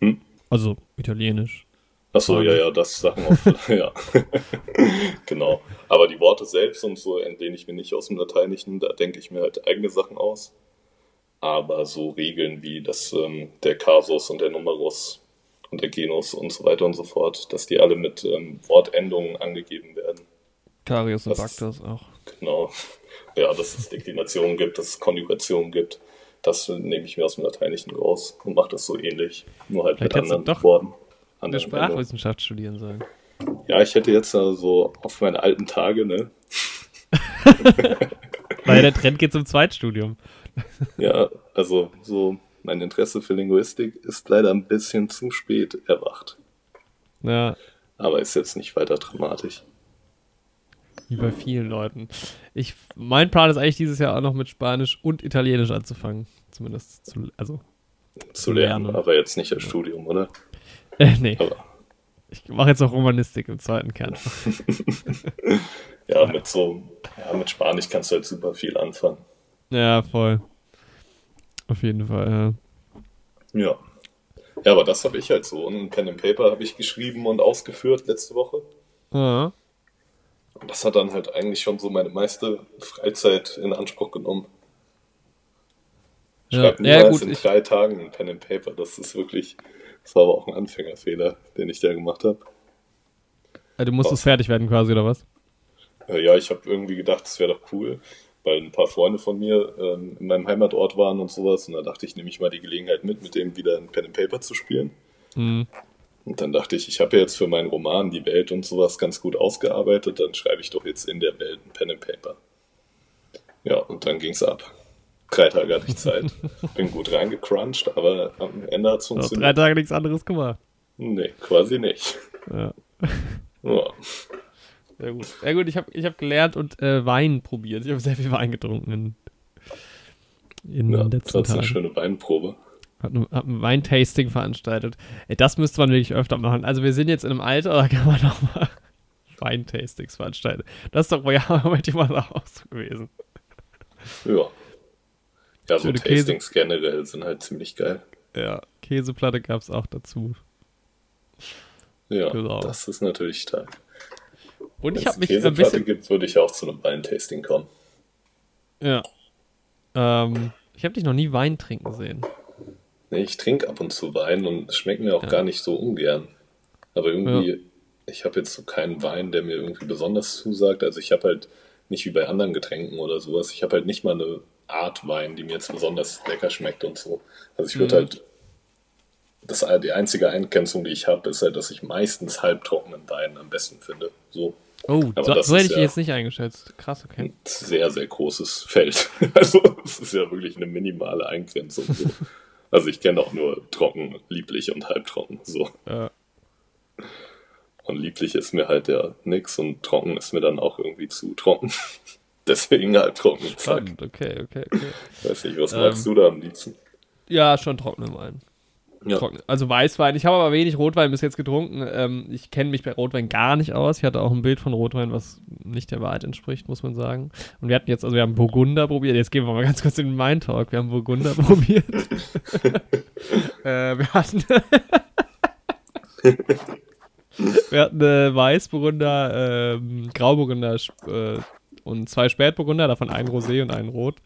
Hm? Also italienisch. Achso, ja, ja, das Sachen auch. [LAUGHS] ja. [LAUGHS] genau. Aber die Worte selbst und so entlehne ich mir nicht aus dem Lateinischen, da denke ich mir halt eigene Sachen aus. Aber so Regeln wie das, ähm, der Kasus und der Numerus und der Genus und so weiter und so fort, dass die alle mit ähm, Wortendungen angegeben werden. Karius und Baktus auch. Genau. Ja, dass es Deklinationen gibt, dass es Konjugationen gibt. Das nehme ich mir aus dem Lateinischen raus und mache das so ähnlich. Nur halt Vielleicht mit anderen doch Worten. Eine Sprachwissenschaft studieren sollen. Ja, ich hätte jetzt also auf meine alten Tage, ne? [LAUGHS] Weil der Trend geht zum Zweitstudium. ja, also so mein Interesse für Linguistik ist leider ein bisschen zu spät erwacht. Ja. Aber ist jetzt nicht weiter dramatisch. Wie bei vielen Leuten. Ich, mein Plan ist eigentlich dieses Jahr auch noch mit Spanisch und Italienisch anzufangen. Zumindest zu, also, zu lernen. lernen. Aber jetzt nicht als Studium, oder? Äh, nee. Aber. Ich mache jetzt auch Romanistik im zweiten Kern. [LAUGHS] ja, mit so, ja, mit Spanisch kannst du halt super viel anfangen. Ja, voll. Auf jeden Fall, ja. Ja. Ja, aber das habe ich halt so. Und ein Pen and Paper habe ich geschrieben und ausgeführt letzte Woche. Ja. Und das hat dann halt eigentlich schon so meine meiste Freizeit in Anspruch genommen. Ich ja, schreibe niemals ja, in drei Tagen ein Pen and Paper. Das ist wirklich, das war aber auch ein Anfängerfehler, den ich da gemacht habe. Ja, du musstest fertig werden quasi, oder was? Ja, ich habe irgendwie gedacht, das wäre doch cool, weil ein paar Freunde von mir ähm, in meinem Heimatort waren und sowas. Und da dachte ich, nehme ich mal die Gelegenheit mit, mit dem wieder ein Pen and Paper zu spielen. Mhm. Und dann dachte ich, ich habe ja jetzt für meinen Roman die Welt und sowas ganz gut ausgearbeitet, dann schreibe ich doch jetzt in der Welt ein Pen and Paper. Ja, und dann ging es ab. Drei Tage hatte ich [LAUGHS] Zeit. Bin gut reingecrunched, aber am Ende hat es funktioniert. Drei Tage nichts anderes gemacht. Nee, quasi nicht. Ja. ja. Sehr gut. Ja gut, ich habe ich hab gelernt und äh, Wein probiert. Ich habe sehr viel Wein getrunken in, in Ja, den das letzten ist eine Tagen. schöne Weinprobe. Hab ein, ein Weintasting veranstaltet. Ey, das müsste man wirklich öfter machen. Also wir sind jetzt in einem Alter, da kann man [LAUGHS] noch mal Weintastings veranstalten. Das ist doch bei Moment immer auch so gewesen. Ja. Ja, so Schöne Käse. Tastings generell sind halt ziemlich geil. Ja, Käseplatte gab es auch dazu. Ja, Genau. das ist natürlich stark. Und ich Wenn habe es mich ein Käseplatte bisschen... gibt, würde ich auch zu einem Weintasting kommen. Ja. Ähm, ich habe dich noch nie Wein trinken sehen. Nee, ich trinke ab und zu Wein und es schmeckt mir auch Ja. gar nicht so ungern. Aber irgendwie, ich habe jetzt so keinen Wein, der mir irgendwie besonders zusagt. Also ich habe halt nicht wie bei anderen Getränken oder sowas. Ich habe halt nicht mal eine Art Wein, die mir jetzt besonders lecker schmeckt und so. Also ich würde Mhm. halt, das, die einzige Eingrenzung, die ich habe, ist halt, dass ich meistens halbtrockenen Wein am besten finde. So Oh, so, so hätte ich ja- jetzt nicht eingeschätzt. Krass, okay. ein sehr, sehr großes Feld. [LAUGHS] Also es ist ja wirklich eine minimale Eingrenzung. So. [LAUGHS] Also ich kenne auch nur trocken, lieblich und halbtrocken. So. Äh, Und lieblich ist mir halt ja nix und trocken ist mir dann auch irgendwie zu trocken. [LAUGHS] Deswegen halbtrocken. Zack. spannend, okay, okay, okay. Weiß nicht, was Ähm, magst du da am liebsten? Ja, schon trockenen Wein. Ja. Also Weißwein. Ich habe aber wenig Rotwein bis jetzt getrunken. Ähm, ich kenne mich bei Rotwein gar nicht aus. Ich hatte auch ein Bild von Rotwein, was nicht der Wahrheit entspricht, muss man sagen. Und wir hatten jetzt, also wir haben Burgunder probiert. Jetzt gehen wir mal ganz kurz in den Main Talk. Wir haben Burgunder [LAUGHS] probiert. [LAUGHS] äh, wir hatten. [LAUGHS] wir hatten äh, Weißburgunder, ähm, Grauburgunder äh, und zwei Spätburgunder, davon ein Rosé und ein Rot.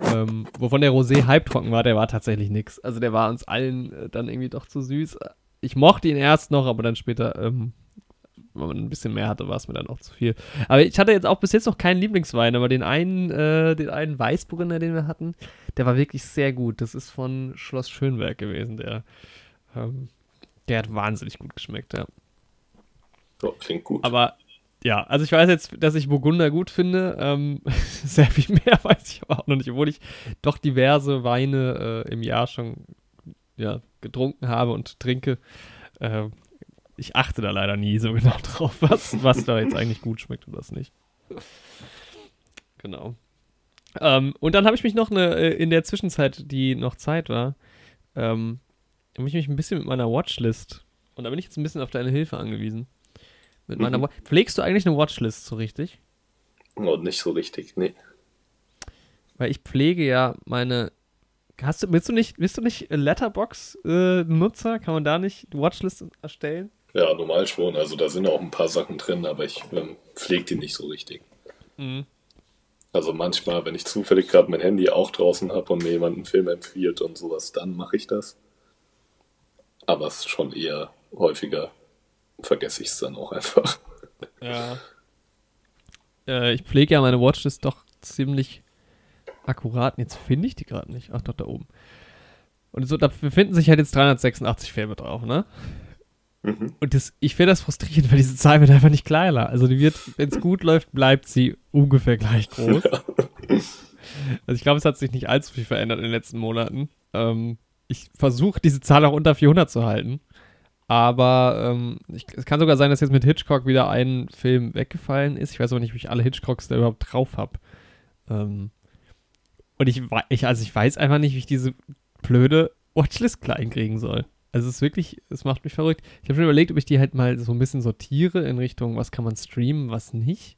Ähm, wovon der Rosé halbtrocken war, der war tatsächlich nix. Also der war uns allen äh, dann irgendwie doch zu süß. Ich mochte ihn erst noch, aber dann später, ähm, wenn man ein bisschen mehr hatte, war es mir dann auch zu viel. Aber ich hatte jetzt auch bis jetzt noch keinen Lieblingswein, aber den einen, äh, den einen Weißburgunder, den wir hatten, der war wirklich sehr gut. Das ist von Schloss Schönberg gewesen, der, ähm, der hat wahnsinnig gut geschmeckt, ja. Ja, klingt gut. Aber ja, also ich weiß jetzt, dass ich Burgunder gut finde. Ähm, [LAUGHS] sehr viel mehr weiß ich aber auch noch nicht, obwohl ich doch diverse Weine äh, im Jahr schon ja, getrunken habe und trinke. Äh, ich achte da leider nie so [LAUGHS] genau drauf, was, was da jetzt eigentlich gut schmeckt und was nicht. Genau. Ähm, und dann habe ich mich noch eine, äh, in der Zwischenzeit, die noch Zeit war, ähm, habe ich mich ein bisschen mit meiner Watchlist, und da bin ich jetzt ein bisschen auf deine Hilfe angewiesen. Mit meiner Mhm. Pflegst du eigentlich eine Watchlist so richtig? Und nicht so richtig, nee. Weil ich pflege ja meine. Hast du, bist du nicht, bist du nicht Letterbox-Nutzer? Kann man da nicht Watchlist erstellen? Ja, normal schon. Also da sind auch ein paar Sachen drin, aber ich ähm, pflege die nicht so richtig. Mhm. Also manchmal, wenn ich zufällig gerade mein Handy auch draußen habe und mir jemand einen Film empfiehlt und sowas, dann mache ich das. Aber es ist schon eher häufiger, vergesse ich es dann auch einfach. Ja. Äh, ich pflege ja meine Watchlist doch ziemlich akkurat. Jetzt finde ich die gerade nicht. Ach doch, da oben. Und so, da befinden sich halt jetzt 386 Filme drauf, ne? Mhm. Und das, ich finde das frustrierend, weil diese Zahl wird einfach nicht kleiner. Also die wird, wenn es gut läuft, bleibt sie ungefähr gleich groß. Also ich glaube, es hat sich nicht allzu viel verändert in den letzten Monaten. Ähm, ich versuche diese Zahl auch unter 400 zu halten. Aber ähm, ich, es kann sogar sein, dass jetzt mit Hitchcock wieder ein Film weggefallen ist. Ich weiß aber nicht, wie ich alle Hitchcocks da überhaupt drauf habe. Ähm, und ich, ich, also ich weiß einfach nicht, wie ich diese blöde Watchlist klein kriegen soll. Also es ist wirklich, es macht mich verrückt. Ich habe schon überlegt, ob ich die halt mal so ein bisschen sortiere in Richtung, was kann man streamen, was nicht.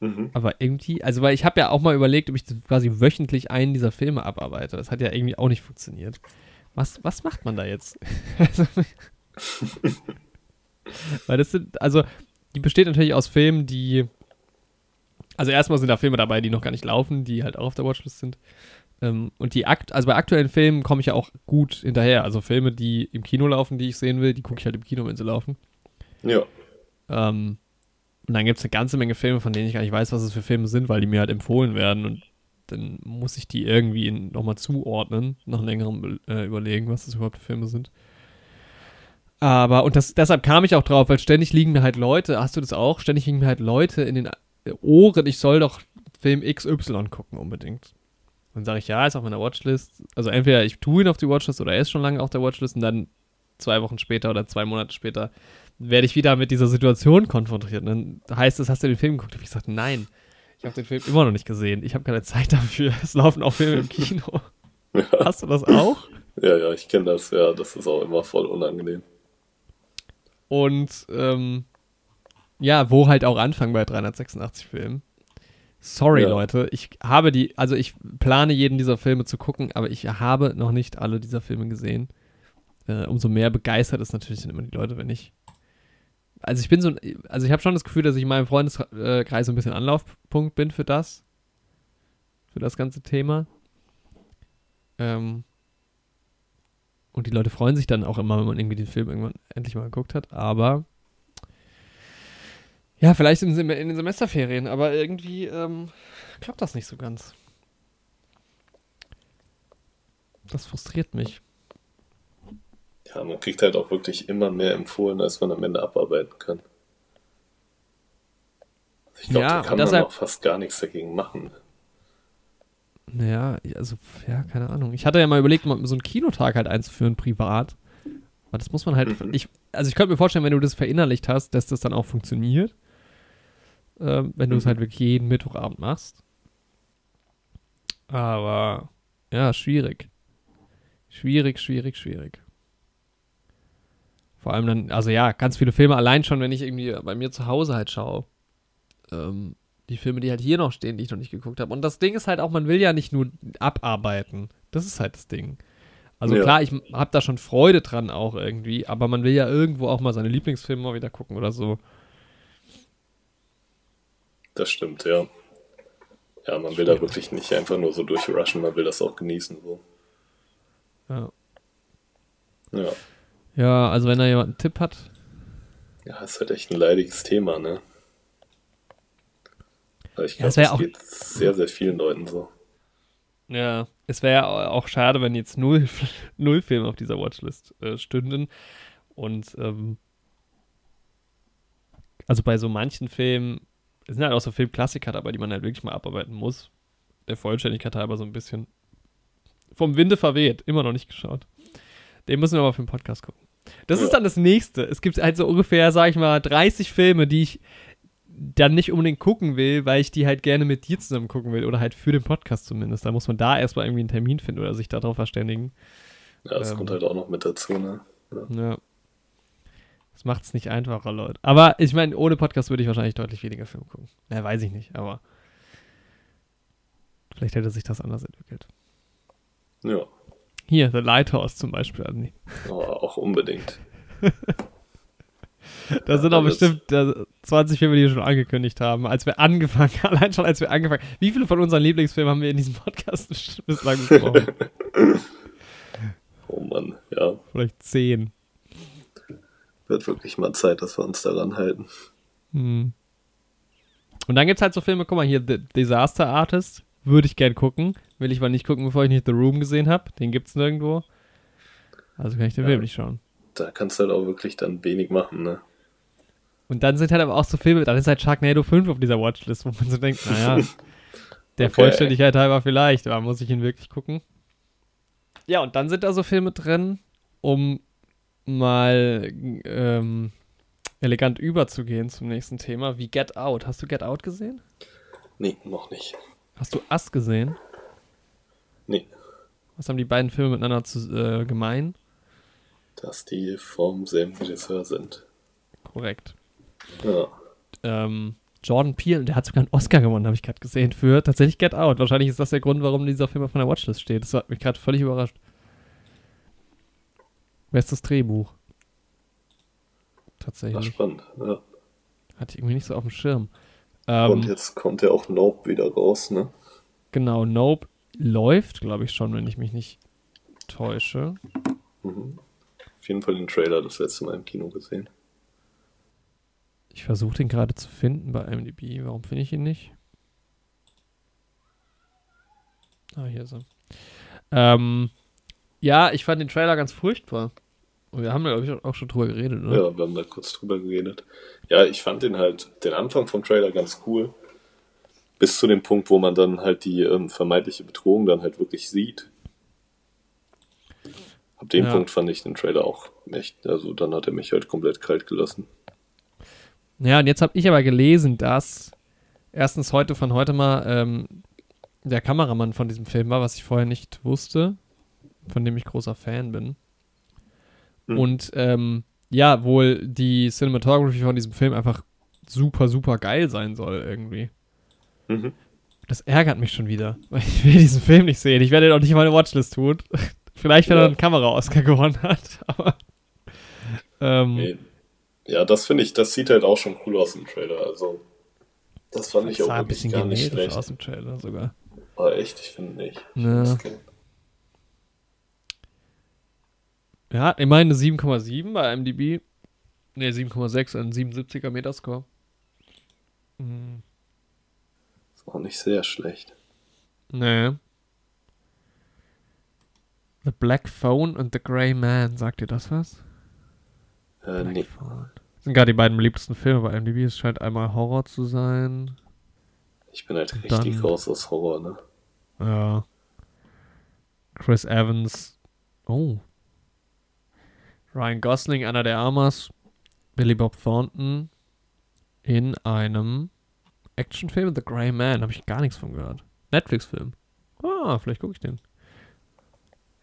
Mhm. Aber irgendwie, also weil ich habe ja auch mal überlegt, ob ich quasi wöchentlich einen dieser Filme abarbeite. Das hat ja irgendwie auch nicht funktioniert. Was, was macht man da jetzt? Also, [LAUGHS] weil das sind, also die besteht natürlich aus Filmen, die, also erstmal sind da Filme dabei, die noch gar nicht laufen, die halt auch auf der Watchlist sind. Ähm, und die Akt, also bei aktuellen Filmen komme ich ja auch gut hinterher. Also Filme, die im Kino laufen, die ich sehen will, die gucke ich halt im Kino, wenn sie laufen. Ja, Ähm, und dann gibt es eine ganze Menge Filme, von denen ich gar nicht weiß, was es für Filme sind, weil die mir halt empfohlen werden. Und dann muss ich die irgendwie nochmal zuordnen, nach längerem äh, Überlegen, was das überhaupt für Filme sind. Aber, und das, deshalb kam ich auch drauf, weil ständig liegen mir halt Leute, hast du das auch? Ständig liegen mir halt Leute in den Ohren, ich soll doch Film XY gucken unbedingt. Dann sage ich, ja, ist auf meiner Watchlist. Also entweder ich tue ihn auf die Watchlist oder er ist schon lange auf der Watchlist und dann zwei Wochen später oder zwei Monate später werde ich wieder mit dieser Situation konfrontiert. Und dann heißt es, hast du den Film geguckt? Und ich gesagt, nein, ich habe den Film immer noch nicht gesehen. Ich habe keine Zeit dafür. [LAUGHS] Es laufen auch Filme im Kino. [LAUGHS] Ja. Hast du das auch? Ja, ja, ich kenne das, ja. Das ist auch immer voll unangenehm. Und ähm, ja, wo halt auch anfangen bei 386 Filmen. Sorry, ja. Leute. Ich habe die, also ich plane jeden dieser Filme zu gucken, aber ich habe noch nicht alle dieser Filme gesehen. Äh, umso mehr begeistert ist natürlich dann immer die Leute, wenn ich. Also ich bin so, also ich habe schon das Gefühl, dass ich in meinem Freundeskreis so ein bisschen Anlaufpunkt bin für das. Für das ganze Thema. Ähm, und die Leute freuen sich dann auch immer, wenn man irgendwie den Film irgendwann endlich mal geguckt hat. Aber ja, vielleicht in, in den Semesterferien, aber irgendwie ähm, klappt das nicht so ganz. Das frustriert mich. Ja, man kriegt halt auch wirklich immer mehr empfohlen, als man am Ende abarbeiten kann. Ich glaube, ja, da kann man auch fast gar nichts dagegen machen. Ja, also, ja, keine Ahnung. Ich hatte ja mal überlegt, mal so einen Kinotag halt einzuführen, privat. Aber das muss man halt. Mhm. Ich, also, ich könnte mir vorstellen, wenn du das verinnerlicht hast, dass das dann auch funktioniert. Ähm, wenn du es mhm. halt wirklich jeden Mittwochabend machst. Aber, ja, schwierig. Schwierig, schwierig, schwierig. Vor allem dann, also ja, ganz viele Filme allein schon, wenn ich irgendwie bei mir zu Hause halt schaue. Ähm, die Filme, die halt hier noch stehen, die ich noch nicht geguckt habe. Und das Ding ist halt auch, man will ja nicht nur abarbeiten. Das ist halt das Ding. Also ja. klar, ich habe da schon Freude dran auch irgendwie, aber man will ja irgendwo auch mal seine Lieblingsfilme mal wieder gucken oder so. Das stimmt, ja. Ja, man will da wirklich nicht einfach nur so durchrushen, man will das auch genießen. So. Ja. Ja. Ja, also wenn da jemand einen Tipp hat. Ja, ist halt echt ein leidiges Thema, ne? Ich glaube, ja, das auch, geht sehr, sehr vielen Leuten so. Ja, es wäre ja auch schade, wenn jetzt null, [LAUGHS] null Filme auf dieser Watchlist äh, stünden. Und ähm, also bei so manchen Filmen, es sind halt auch so Filmklassiker dabei, die man halt wirklich mal abarbeiten muss. Der Vollständigkeit halber so ein bisschen vom Winde verweht, immer noch nicht geschaut. Den müssen wir aber für den Podcast gucken. Das ja. ist dann das nächste. Es gibt halt so ungefähr, sag ich mal, 30 Filme, die ich dann nicht unbedingt gucken will, weil ich die halt gerne mit dir zusammen gucken will oder halt für den Podcast zumindest. Da muss man da erstmal irgendwie einen Termin finden oder sich darauf verständigen. Ja, das ähm, kommt halt auch noch mit dazu, ne? Ja. ja. Das macht es nicht einfacher, Leute. Aber ich meine, ohne Podcast würde ich wahrscheinlich deutlich weniger Filme gucken. Ja, weiß ich nicht, aber vielleicht hätte sich das anders entwickelt. Ja. Hier, The Lighthouse zum Beispiel. Oh, auch unbedingt. [LAUGHS] Da sind auch bestimmt 20 Filme, die wir schon angekündigt haben, als wir angefangen haben. [LAUGHS] Allein schon, als wir angefangen haben. Wie viele von unseren Lieblingsfilmen haben wir in diesem Podcast [LAUGHS] bislang besprochen? oh Mann, ja. Vielleicht 10. Wird wirklich mal Zeit, dass wir uns daran halten. Hm. Und dann gibt es halt so Filme, guck mal hier, The Disaster Artist. Würde ich gern gucken. Will ich aber nicht gucken, bevor ich nicht The Room gesehen habe. Den gibt es nirgendwo. Also kann ich den ja. Film nicht schauen da kannst du halt auch wirklich dann wenig machen, ne? Und dann sind halt aber auch so Filme, dann ist halt Sharknado 5 auf dieser Watchlist, wo man so denkt, naja, [LAUGHS] der okay. Vollständigkeit halber vielleicht, aber muss ich ihn wirklich gucken? Ja, und dann sind da so Filme drin, um mal ähm, elegant überzugehen zum nächsten Thema, wie Get Out. Hast du Get Out gesehen? Nee, noch nicht. Hast du Us gesehen? Nee. Was haben die beiden Filme miteinander zu, äh, gemein? dass die vom selben Regisseur sind. Korrekt. Ja. Ähm, Jordan Peele, der hat sogar einen Oscar gewonnen, habe ich gerade gesehen, für tatsächlich Get Out. Wahrscheinlich ist das der Grund, warum dieser Film auf meiner Watchlist steht. Das hat mich gerade völlig überrascht. Bestes Drehbuch. Tatsächlich. War spannend, ja. Hatte ich irgendwie nicht so auf dem Schirm. Ähm, Und jetzt kommt ja auch Nope wieder raus, ne? Genau, Nope läuft, glaube ich, schon, wenn ich mich nicht täusche. Mhm auf jeden Fall den Trailer das letzte Mal im Kino gesehen. Ich versuche den gerade zu finden bei IMDb. Warum finde ich ihn nicht? Ah, hier ist er. Ähm, ja, ich fand den Trailer ganz furchtbar. Wir haben da, glaube ich, auch schon drüber geredet, oder? Ja, wir haben da kurz drüber geredet. Ja, ich fand den halt, den Anfang vom Trailer ganz cool. Bis zu dem Punkt, wo man dann halt die ähm, vermeintliche Bedrohung dann halt wirklich sieht. Ab dem Ja. Punkt fand ich den Trailer auch echt, also dann hat er mich halt komplett kalt gelassen. Ja, und jetzt habe ich aber gelesen, dass erstens heute von heute mal ähm, der Kameramann von diesem Film war, was ich vorher nicht wusste, von dem ich großer Fan bin. Hm. Und ähm, ja, wohl die Cinematography von diesem Film einfach super, super geil sein soll irgendwie. Mhm. Das ärgert mich schon wieder, weil ich will diesen Film nicht sehen. Ich werde ihn auch nicht in meine Watchlist tun. [LAUGHS] Vielleicht, wenn Ja. er einen Kamera-Oscar gewonnen hat, [LAUGHS] aber ähm, Nee. Ja, das finde ich, das sieht halt auch schon cool aus im Trailer. Also, das fand ich das auch sah ein bisschen gar nicht schlecht. aus dem Trailer sogar. Aber echt, ich finde nicht. Ich Ja. das. Er hat immerhin eine 7,7 bei IMDb. Ne, 7,6, ein 77er Metascore. Hm, Ist auch nicht sehr schlecht. nee. The Black Phone und The Grey Man, sagt ihr das was? Äh, Black nee. Phone. Das sind gerade die beiden beliebtesten Filme bei IMDb. Es scheint einmal Horror zu sein. Ich bin halt richtig Dann- raus aus Horror, ne? Ja. Chris Evans. Oh. Ryan Gosling, Anna de Armas. Billy Bob Thornton. In einem Actionfilm, The Grey Man. Habe ich gar nichts von gehört. Netflix-Film. Ah, vielleicht gucke ich den.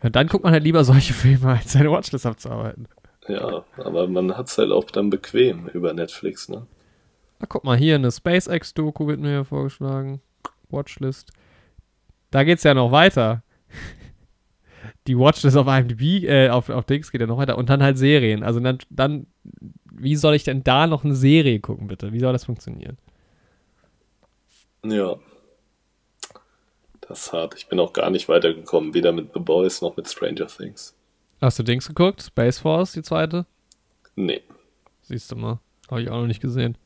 Ja, dann guckt man halt lieber solche [LAUGHS] Filme, als seine Watchlist abzuarbeiten. Ja, aber man hat's halt auch dann bequem über Netflix, ne? Ah, guck mal, hier eine SpaceX-Doku wird mir hier vorgeschlagen. Watchlist. Da geht's ja noch weiter. Die Watchlist auf IMDb, äh, auf, auf Dings geht ja noch weiter. Und dann halt Serien. Also dann, dann, wie soll ich denn da noch eine Serie gucken, bitte? Wie soll das funktionieren? Ja. Das ist hart. Ich bin auch gar nicht weitergekommen, weder mit The Boys noch mit Stranger Things. Hast du Dings geguckt? Space Force, die zweite? Nee. Siehst du mal. Habe ich auch noch nicht gesehen.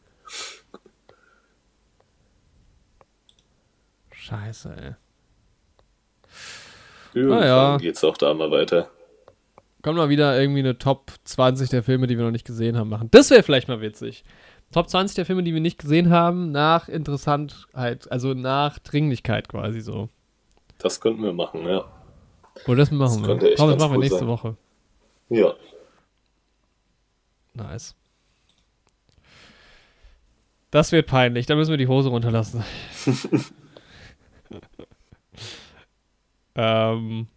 Scheiße, ey. Irgendwann ja. geht's auch da mal weiter. Können wir wieder irgendwie eine Top 20 der Filme, die wir noch nicht gesehen haben, machen. Das wäre vielleicht mal witzig. Top 20 der Filme, die wir nicht gesehen haben, nach Interessantheit, also nach Dringlichkeit quasi so. Das könnten wir machen, ja. Oder das machen Das wir. Komm, das machen wir nächste sein. Woche. Ja. Nice. Das wird peinlich, da müssen wir die Hose runterlassen. [LAUGHS] ähm,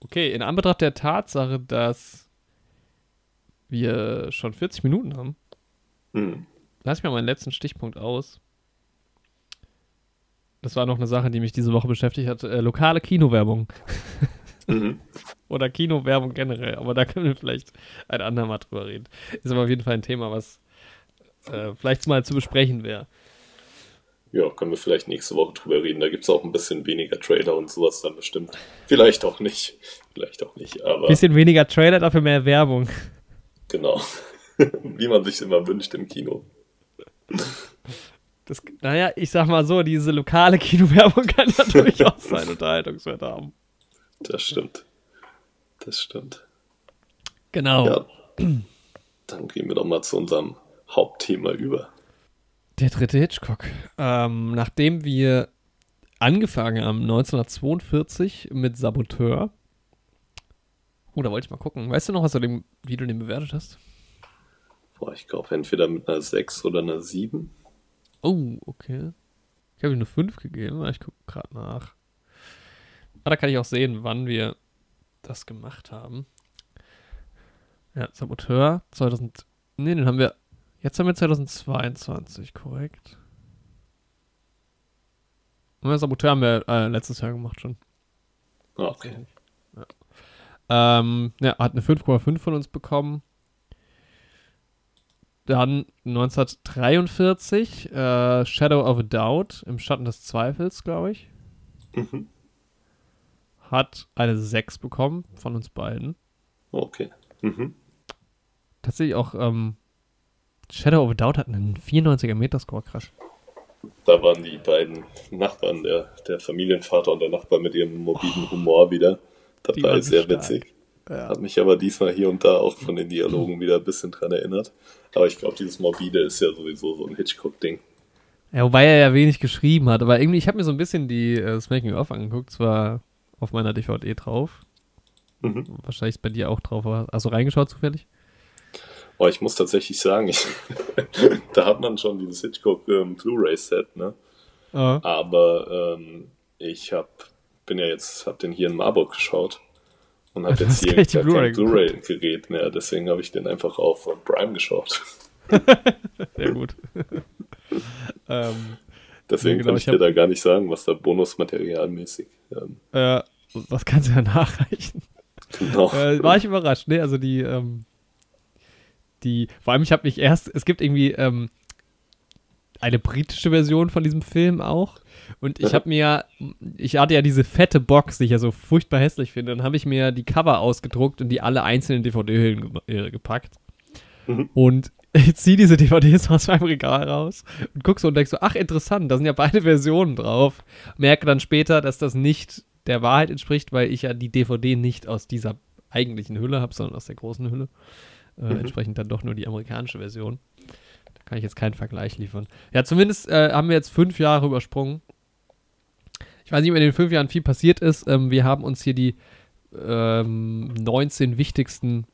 okay, in Anbetracht der Tatsache, dass wir schon 40 Minuten haben, Hm. lass ich mal meinen letzten Stichpunkt aus. Das war noch eine Sache, die mich diese Woche beschäftigt hat. Äh, lokale Kinowerbung. Mhm. [LAUGHS] Oder Kinowerbung generell. Aber da können wir vielleicht ein andermal drüber reden. Ist aber auf jeden Fall ein Thema, was äh, vielleicht mal zu besprechen wäre. Ja, können wir vielleicht nächste Woche drüber reden. Da gibt's auch ein bisschen weniger Trailer und sowas dann bestimmt. Vielleicht auch nicht. Vielleicht auch nicht, aber Bisschen weniger Trailer, dafür mehr Werbung. genau. [LAUGHS] Wie man sich immer wünscht im Kino. Das, naja, ich sag mal so, diese lokale Kinowerbung kann ja durchaus seinen Unterhaltungswert haben. Das stimmt. Das stimmt. Genau. Ja. Dann gehen wir doch mal zu unserem Hauptthema über. Der dritte Hitchcock. Ähm, nachdem wir angefangen haben 1942 mit Saboteur. Oh, da wollte ich mal gucken. Weißt du noch, was du dem, wie du den bewertet hast? Boah, ich glaube entweder mit einer 6 oder einer 7. Oh, okay. Ich habe ihm eine 5 gegeben. Ich gucke gerade nach. Ah, da kann ich auch sehen, wann wir das gemacht haben. Ja, Saboteur 2000. Nee, den haben wir. Jetzt haben wir 2022, korrekt. Ja, Saboteur haben wir äh, letztes Jahr gemacht schon. Ah, okay. Ja. Ähm, ja, hat eine 5,5 von uns bekommen. Dann 1943, äh, Shadow of a Doubt, im Schatten des Zweifels, glaube ich. Mhm. Hat eine 6 bekommen von uns beiden. Okay. Mhm. Tatsächlich auch, ähm, Shadow of a Doubt hat einen 94er Metascore, krass. Da waren die beiden Nachbarn, der, der Familienvater und der Nachbar mit ihrem mobilen Humor wieder dabei. Sehr stark. witzig. Ja. Hat mich aber diesmal hier und da auch von den Dialogen wieder ein bisschen dran erinnert. Aber ich glaube, dieses Morbide ist ja sowieso so ein Hitchcock-Ding. ja, wobei er ja wenig geschrieben hat, aber irgendwie, ich habe mir so ein bisschen die äh, das Making-of angeguckt, zwar auf meiner DVD drauf. Mhm. Wahrscheinlich ist bei dir auch drauf. Hast du reingeschaut zufällig? Oh, ich muss tatsächlich sagen, ich, [LAUGHS] da hat man schon dieses Hitchcock ähm, Blu-ray-Set, ne? Ah. Aber ähm, ich hab, bin ja jetzt, hab den hier in Marburg geschaut und habe jetzt hier gar kein Blu-ray-Gerät mehr. Deswegen habe ich den einfach auf Prime geschaut. [LAUGHS] Sehr gut. [LAUGHS] ähm, Deswegen genau, kann ich, ich dir da gar nicht sagen, was da bonusmaterialmäßig. Ähm, äh, das kannst du ja nachreichen. Genau. Äh, war ich überrascht, ne? Also die, ähm, die, vor allem ich habe mich erst, es gibt irgendwie ähm, eine britische Version von diesem Film auch. Und ich habe mir, ich hatte ja diese fette Box, die ich ja so furchtbar hässlich finde. Dann habe ich mir die Cover ausgedruckt und die alle einzelnen DVD-Hüllen ge gepackt. Mhm. Und [LAUGHS] ich ziehe diese DVDs aus meinem Regal raus und gucke so und denke so, ach interessant, da sind ja beide Versionen drauf. Merke dann später, dass das nicht der Wahrheit entspricht, weil ich ja die DVD nicht aus dieser eigentlichen Hülle habe, sondern aus der großen Hülle. Äh, mhm. Entsprechend dann doch nur die amerikanische Version. Da kann ich jetzt keinen Vergleich liefern. Ja, zumindest äh, haben wir jetzt fünf Jahre übersprungen. Ich weiß nicht, ob in den fünf Jahren viel passiert ist. Ähm, wir haben uns hier die ähm, 19 wichtigsten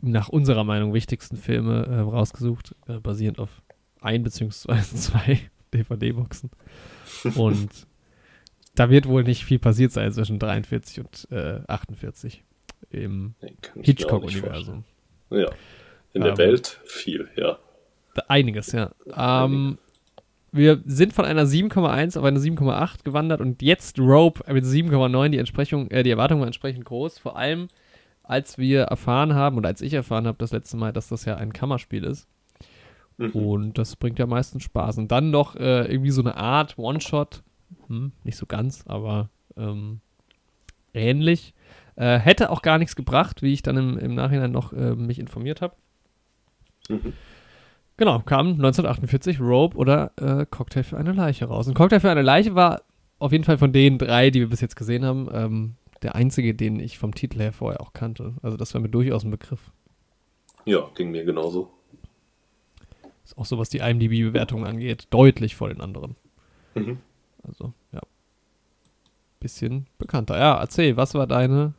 nach unserer Meinung wichtigsten Filme äh, rausgesucht, äh, basierend auf ein beziehungsweise [LAUGHS] zwei DVD-Boxen. Und [LAUGHS] da wird wohl nicht viel passiert sein zwischen 43 und äh, 48 im Hitchcock-Universum. Ja, in der ähm, Welt viel, ja. Einiges, ja. Ähm, wir sind von einer 7,1 auf eine 7,8 gewandert und jetzt Rope mit 7,9. Die, Entsprechung, äh, die Erwartung war entsprechend groß. Vor allem als wir erfahren haben, oder als ich erfahren habe das letzte Mal, dass das ja ein Kammerspiel ist. Mhm. Und das bringt ja meistens Spaß. Und dann noch äh, irgendwie so eine Art One-Shot. Hm, nicht so ganz, aber ähm, ähnlich. Äh, hätte auch gar nichts gebracht, wie ich dann im, im Nachhinein noch äh, mich informiert habe. Mhm. Genau, kam 1948 Rope oder äh, Cocktail für eine Leiche raus. Und Cocktail für eine Leiche war auf jeden Fall von den drei, die wir bis jetzt gesehen haben, ähm, der einzige, den ich vom Titel her vorher auch kannte. Also das war mir durchaus ein Begriff. Ja, ging mir genauso. Ist auch so, was die IMDb-Bewertung angeht, deutlich vor den anderen. Mhm. Also, ja. Bisschen bekannter. Ja, erzähl, was war deine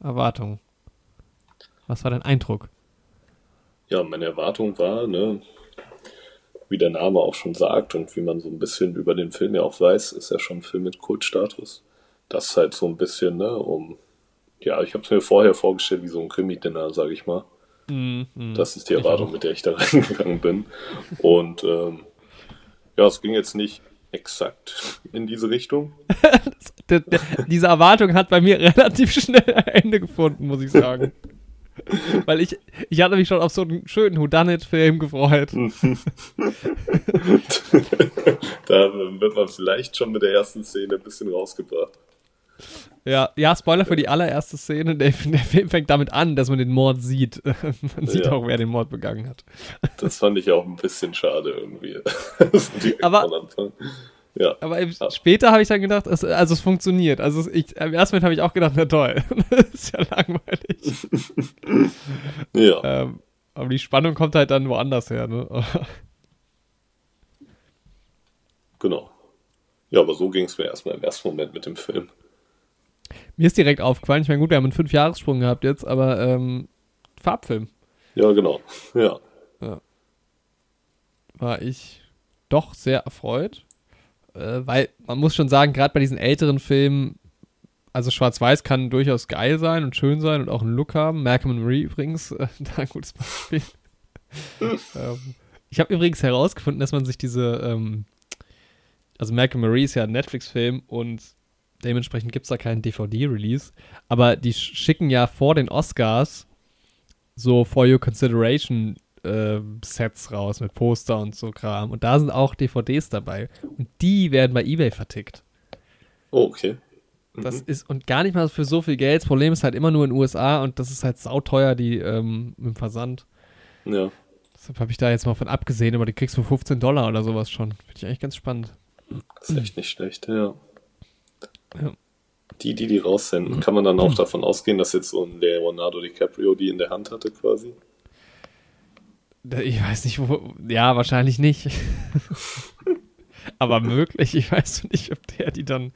Erwartung? Was war dein Eindruck? Ja, meine Erwartung war, ne, wie der Name auch schon sagt und wie man so ein bisschen über den Film ja auch weiß, ist er schon ein Film mit Kultstatus das halt so ein bisschen, ne, um, ja, ich habe es mir vorher vorgestellt wie so ein Krimi-Dinner, sage ich mal. Mm, mm, das ist die Erwartung, mit der ich da [LAUGHS] reingegangen bin. Und ähm, ja, es ging jetzt nicht exakt in diese Richtung. [LAUGHS] das, diese Erwartung hat bei mir [LAUGHS] relativ schnell ein Ende gefunden, muss ich sagen. [LAUGHS] Weil ich, ich hatte mich schon auf so einen schönen Whodunit-Film gefreut. da wird man vielleicht schon mit der ersten Szene ein bisschen rausgebracht. Ja, ja, Spoiler für die allererste Szene. Der, der, Film fängt damit an, dass man den Mord sieht. [LAUGHS] man sieht ja. auch, wer den Mord begangen hat. Das fand ich auch ein bisschen schade irgendwie. [LAUGHS] aber, ja. aber ja. später habe ich dann gedacht, es, also es funktioniert. Also ich, im ersten Moment habe ich auch gedacht, na toll, [LAUGHS] das ist ja langweilig. ja. Ähm, aber die Spannung kommt halt dann woanders her, ne? genau. Ja, aber so ging es mir erstmal im ersten Moment mit dem Film. Mir ist direkt aufgefallen, ich meine, gut, wir haben einen Fünf-Jahres-Sprung gehabt jetzt, aber ähm, Farbfilm. Ja, genau. [LAUGHS] Ja. ja. War ich doch sehr erfreut, äh, weil man muss schon sagen, gerade bei diesen älteren Filmen, also Schwarz-Weiß kann durchaus geil sein und schön sein und auch einen Look haben. Malcolm Marie übrigens, äh, [LAUGHS] da ein gutes Beispiel. [LAUGHS] ähm, ich habe übrigens herausgefunden, dass man sich diese, ähm, also Malcolm Marie ist ja ein Netflix-Film und dementsprechend gibt es da keinen DVD-Release. Aber die schicken ja vor den Oscars so For Your Consideration äh, Sets raus mit Poster und so Kram. Und da sind auch DVDs dabei. Und die werden bei Ebay vertickt. Oh, okay. Mhm. Das ist, und gar nicht mal für so viel Geld. Das Problem ist halt immer nur in den USA und das ist halt sauteuer, die ähm, dem Versand. Ja. Deshalb habe ich da jetzt mal von abgesehen, aber die kriegst du für 15 Dollar oder sowas schon. Finde ich eigentlich ganz spannend. Das ist echt nicht schlecht, ja. Ja. Die, die die raussenden, kann man dann auch davon ausgehen, dass jetzt so ein Leonardo DiCaprio die in der Hand hatte quasi? Ich weiß nicht, wo. Ja, wahrscheinlich nicht. [LAUGHS] aber möglich. Ich weiß nicht, ob der die dann.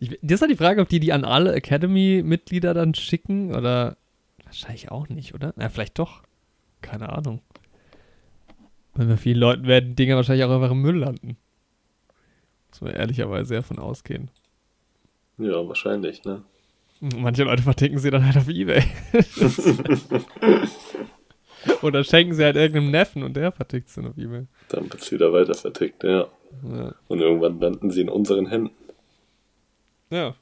Ich, das ist halt die Frage, ob die die an alle Academy-Mitglieder dann schicken oder. Wahrscheinlich auch nicht, oder? Na, vielleicht doch. Keine Ahnung. Weil bei vielen Leuten werden Dinge wahrscheinlich auch einfach im Müll landen. Muss man ehrlicherweise davon ausgehen. Ja, wahrscheinlich, ne? [LAUGHS] Manche Leute verticken sie dann halt auf Ebay. [LAUGHS] Oder schenken sie halt irgendeinem Neffen und der vertickt sie dann auf Ebay. Dann wird es wieder weiter vertickt, ja. Ja. Und irgendwann landen sie in unseren Händen. ja.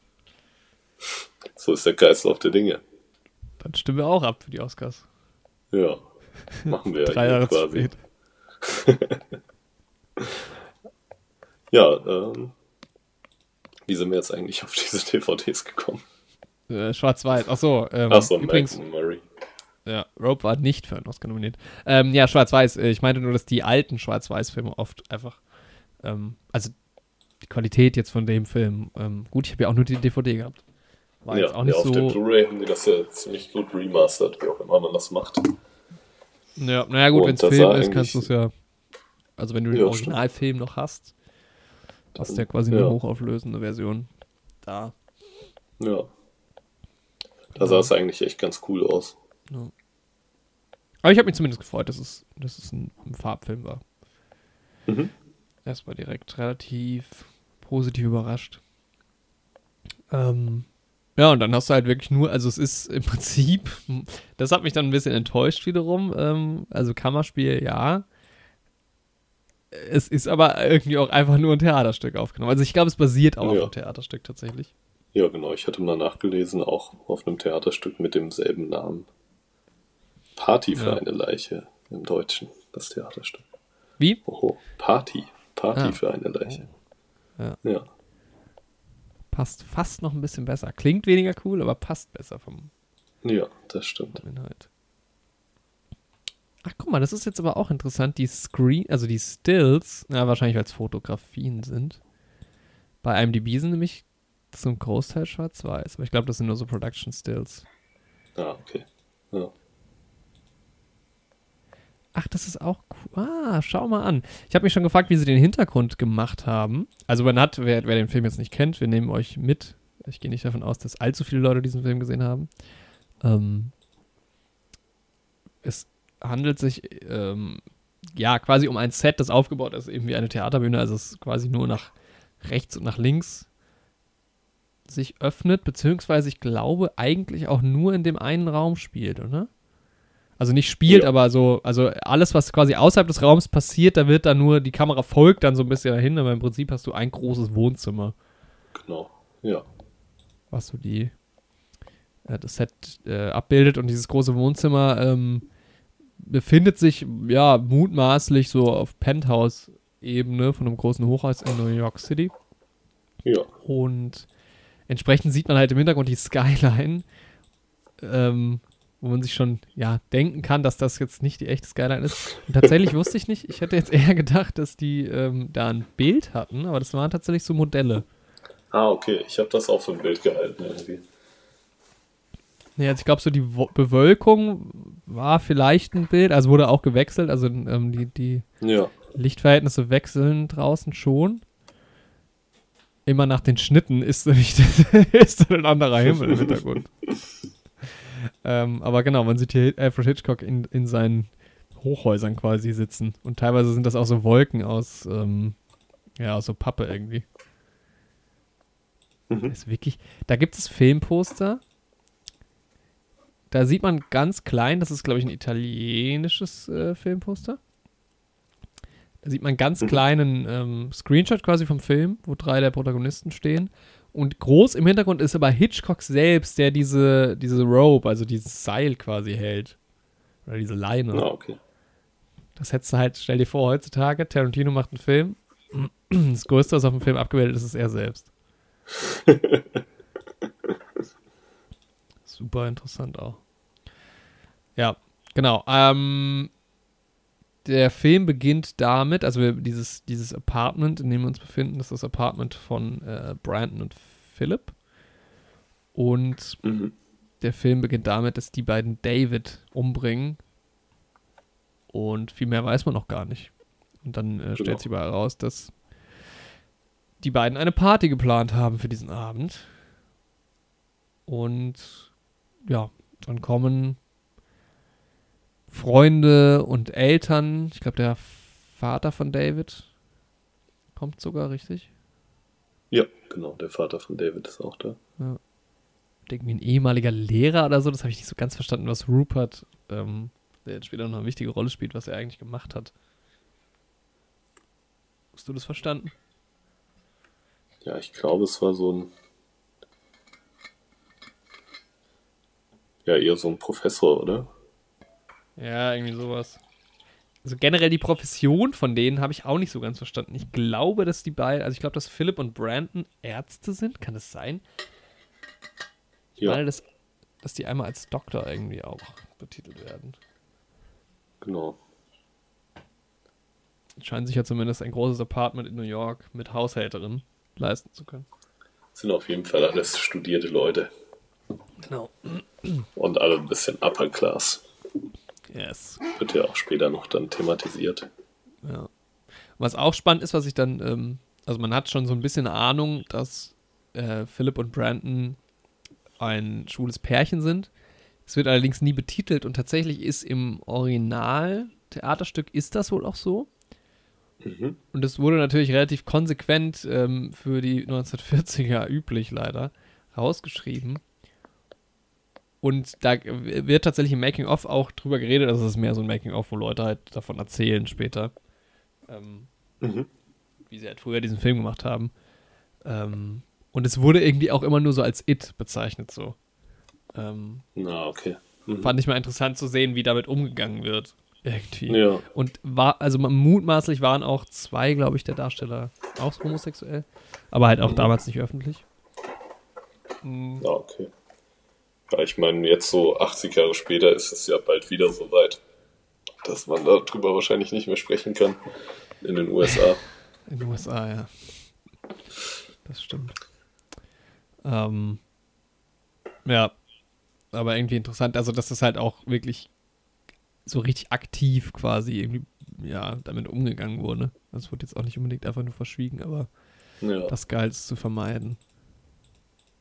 So ist der Kreislauf der Dinge. Dann stimmen wir auch ab für die Oscars. Ja. Machen wir [LAUGHS] Drei ja Jahre hier zu quasi. spät. Ja, ähm, wie sind wir jetzt eigentlich auf diese [LAUGHS] DVDs gekommen? Äh, Schwarz-Weiß. Achso, ähm, Achso, übrigens, Malcolm Murray. ja, Rope war nicht für einen Oscar nominiert. Ähm, ja, Schwarz-Weiß. äh, Ich meinte nur, dass die alten Schwarz-Weiß-Filme oft einfach, ähm, also die Qualität jetzt von dem Film, ähm, gut, ich habe ja auch nur die DVD gehabt. War Ja, jetzt auch ja, nicht auf der so. Blu-ray haben die das ja ziemlich gut remastert, wie auch immer man das macht. Ja, naja, gut, wenn es Film ist, kannst du es ja. Also, wenn du den Ja, Originalfilm noch hast, hast du ja quasi Ja. eine hochauflösende Version. Da. Ja. Da sah es eigentlich echt ganz cool aus. Aber ich habe mich zumindest gefreut, dass es, dass es ein, ein Farbfilm war. Mhm. Erstmal direkt relativ positiv überrascht. Ähm, ja, und dann hast du halt wirklich nur, also es ist im [LAUGHS] Prinzip, das hat mich dann ein bisschen enttäuscht wiederum. Ähm, also Kammerspiel, ja. Es ist aber irgendwie auch einfach nur ein Theaterstück aufgenommen. Also ich glaube, es basiert auch auf Ja. einem Theaterstück tatsächlich. Ja, genau. Ich hatte mal nachgelesen, auch auf einem Theaterstück mit demselben Namen. Party für Ja. eine Leiche im Deutschen, das Theaterstück. Wie? Oho, Party. Party Ah. für eine Leiche. Ja. Ja. Passt fast noch ein bisschen besser. Klingt weniger cool, aber passt besser vom, Ja, das stimmt. vom Inhalt. Ach, guck mal, das ist jetzt aber auch interessant. Die Screen, also die Stills, ja, wahrscheinlich weil es Fotografien sind. Bei IMDb sind nämlich zum Großteil schwarz-weiß. Aber ich glaube, das sind nur so Production Stills. Ah, okay. Ja. Ach, das ist auch cool. Ah, schau mal an. Ich habe mich schon gefragt, wie sie den Hintergrund gemacht haben. Also man hat, wer, wer den Film jetzt nicht kennt, wir nehmen euch mit. Ich gehe nicht davon aus, dass allzu viele Leute diesen Film gesehen haben. Ähm, es handelt sich ähm, ja quasi um ein Set, das aufgebaut ist, eben wie eine Theaterbühne. Also es quasi nur nach rechts und nach links sich öffnet, beziehungsweise ich glaube eigentlich auch nur in dem einen Raum spielt, oder? Also nicht spielt, Ja. aber so, also alles, was quasi außerhalb des Raums passiert, da wird dann nur, die Kamera folgt dann so ein bisschen dahin, aber im Prinzip hast du ein großes Wohnzimmer, Genau. Ja. was so die, äh, das Set äh, abbildet und dieses große Wohnzimmer ähm, befindet sich, ja, mutmaßlich so auf Penthouse-Ebene von einem großen Hochhaus in New York City. Ja. Und entsprechend sieht man halt im Hintergrund die Skyline, ähm, wo man sich schon ja denken kann, dass das jetzt nicht die echte Skyline ist. Und tatsächlich [LAUGHS] wusste ich nicht, ich hätte jetzt eher gedacht, dass die ähm, da ein Bild hatten, aber das waren tatsächlich so Modelle. Ah, okay. Ich habe das auch für ein Bild gehalten irgendwie. Nee, also ich glaube, so die Wo Bewölkung war vielleicht ein Bild, also wurde auch gewechselt, also ähm, die, die Ja. Lichtverhältnisse wechseln draußen schon. Immer nach den Schnitten ist [LAUGHS] nämlich ist dann ein anderer Himmel im Hintergrund. [LAUGHS] ähm, aber genau, man sieht hier Alfred Hitchcock in, in seinen Hochhäusern quasi sitzen. Und teilweise sind das auch so Wolken aus, ähm, ja, aus so Pappe irgendwie. Mhm. Ist wirklich, da gibt es Filmposter. Da sieht man ganz klein, das ist glaube ich ein italienisches äh, Filmposter. Da sieht man einen ganz Mhm. kleinen ähm, Screenshot quasi vom Film, wo drei der Protagonisten stehen. Und groß im Hintergrund ist aber Hitchcock selbst, der diese, diese Rope, also dieses Seil quasi hält. Oder diese Leine. Ah, okay. Das hättest du halt, stell dir vor, heutzutage, Tarantino macht einen Film. Das Größte, was auf dem Film abgebildet ist, ist er selbst. [LAUGHS] Super interessant auch. Ja, genau. Ähm, der Film beginnt damit, also wir, dieses, dieses Apartment, in dem wir uns befinden, das ist das Apartment von äh, Brandon und Philip. Und Mhm. der Film beginnt damit, dass die beiden David umbringen. Und viel mehr weiß man noch gar nicht. Und dann äh, stellt Genau. sich aber heraus, dass die beiden eine Party geplant haben für diesen Abend. Und ja, dann kommen Freunde und Eltern. Ich glaube, der Vater von David kommt sogar richtig. Ja, genau, der Vater von David ist auch da. Ja. Irgendwie ein ehemaliger Lehrer oder so, das habe ich nicht so ganz verstanden, was Rupert, ähm, der jetzt später noch eine wichtige Rolle spielt, was er eigentlich gemacht hat. Hast du das verstanden? Ja, ich glaube, es war so ein. Ja, eher so ein Professor, oder? Ja, irgendwie sowas. Also generell die Profession von denen habe ich auch nicht so ganz verstanden. Ich glaube, dass die beiden, also ich glaube, dass Philip und Brandon Ärzte sind. Kann das sein? Ich Ja, meine, dass, dass die einmal als Doktor irgendwie auch betitelt werden. genau. Scheinen sich ja zumindest ein großes Apartment in New York mit Haushälterin leisten zu können. Sind auf jeden Fall alles studierte Leute. Genau. Und alle ein bisschen Upper Class. Yes. Wird ja auch später noch dann thematisiert. Ja. Was auch spannend ist, was ich dann, ähm, also man hat schon so ein bisschen Ahnung, dass äh, Philip und Brandon ein schwules Pärchen sind. Es wird allerdings nie betitelt und tatsächlich ist im Original-Theaterstück ist das wohl auch so. Mhm. Und es wurde natürlich relativ konsequent ähm, für die 1940er üblich leider rausgeschrieben. Und da wird tatsächlich im Making-of auch drüber geredet, also es ist mehr so ein Making-of, wo Leute halt davon erzählen später, ähm, Mhm. wie sie halt früher diesen Film gemacht haben. Ähm, und es wurde irgendwie auch immer nur so als It bezeichnet so. Ähm, Na, okay. Mhm. fand ich mal interessant zu sehen, wie damit umgegangen wird. Irgendwie. Ja, Und war, also mutmaßlich waren auch zwei, glaube ich, der Darsteller auch homosexuell. Aber halt auch Mhm. damals nicht öffentlich. Mhm. ja, okay. Ich meine, jetzt so 80 Jahre später ist es ja bald wieder so weit, dass man darüber wahrscheinlich nicht mehr sprechen kann in den USA. In den USA, ja. Das stimmt. Ähm, ja, aber irgendwie interessant, also dass das halt auch wirklich so richtig aktiv quasi irgendwie, ja, damit umgegangen wurde. Das wurde jetzt auch nicht unbedingt einfach nur verschwiegen, aber Ja, das es zu vermeiden.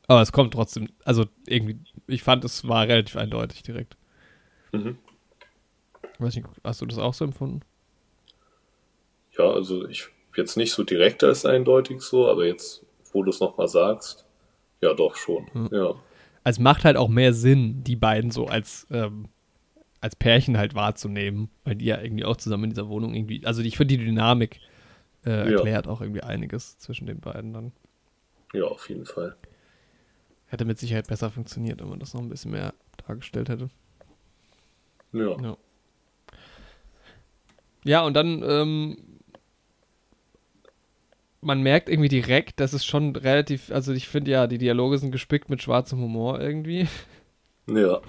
Aber es kommt trotzdem, also irgendwie, ich fand, es war relativ eindeutig direkt. mhm. Weiß nicht, hast du das auch so empfunden? ja also ich jetzt nicht so direkt als eindeutig so, aber jetzt, wo du es nochmal sagst, ja doch schon. Mhm. Ja, Also es macht halt auch mehr Sinn, die beiden so als, ähm, als Pärchen halt wahrzunehmen, weil die ja irgendwie auch zusammen in dieser Wohnung irgendwie, also ich finde die Dynamik äh, Ja. erklärt auch irgendwie einiges zwischen den beiden dann. ja, auf jeden Fall. Hätte mit Sicherheit besser funktioniert, wenn man das noch ein bisschen mehr dargestellt hätte. Ja, Ja. Ja, und dann, ähm, man merkt irgendwie direkt, dass es schon relativ, also ich finde ja, die Dialoge sind gespickt mit schwarzem Humor irgendwie. ja,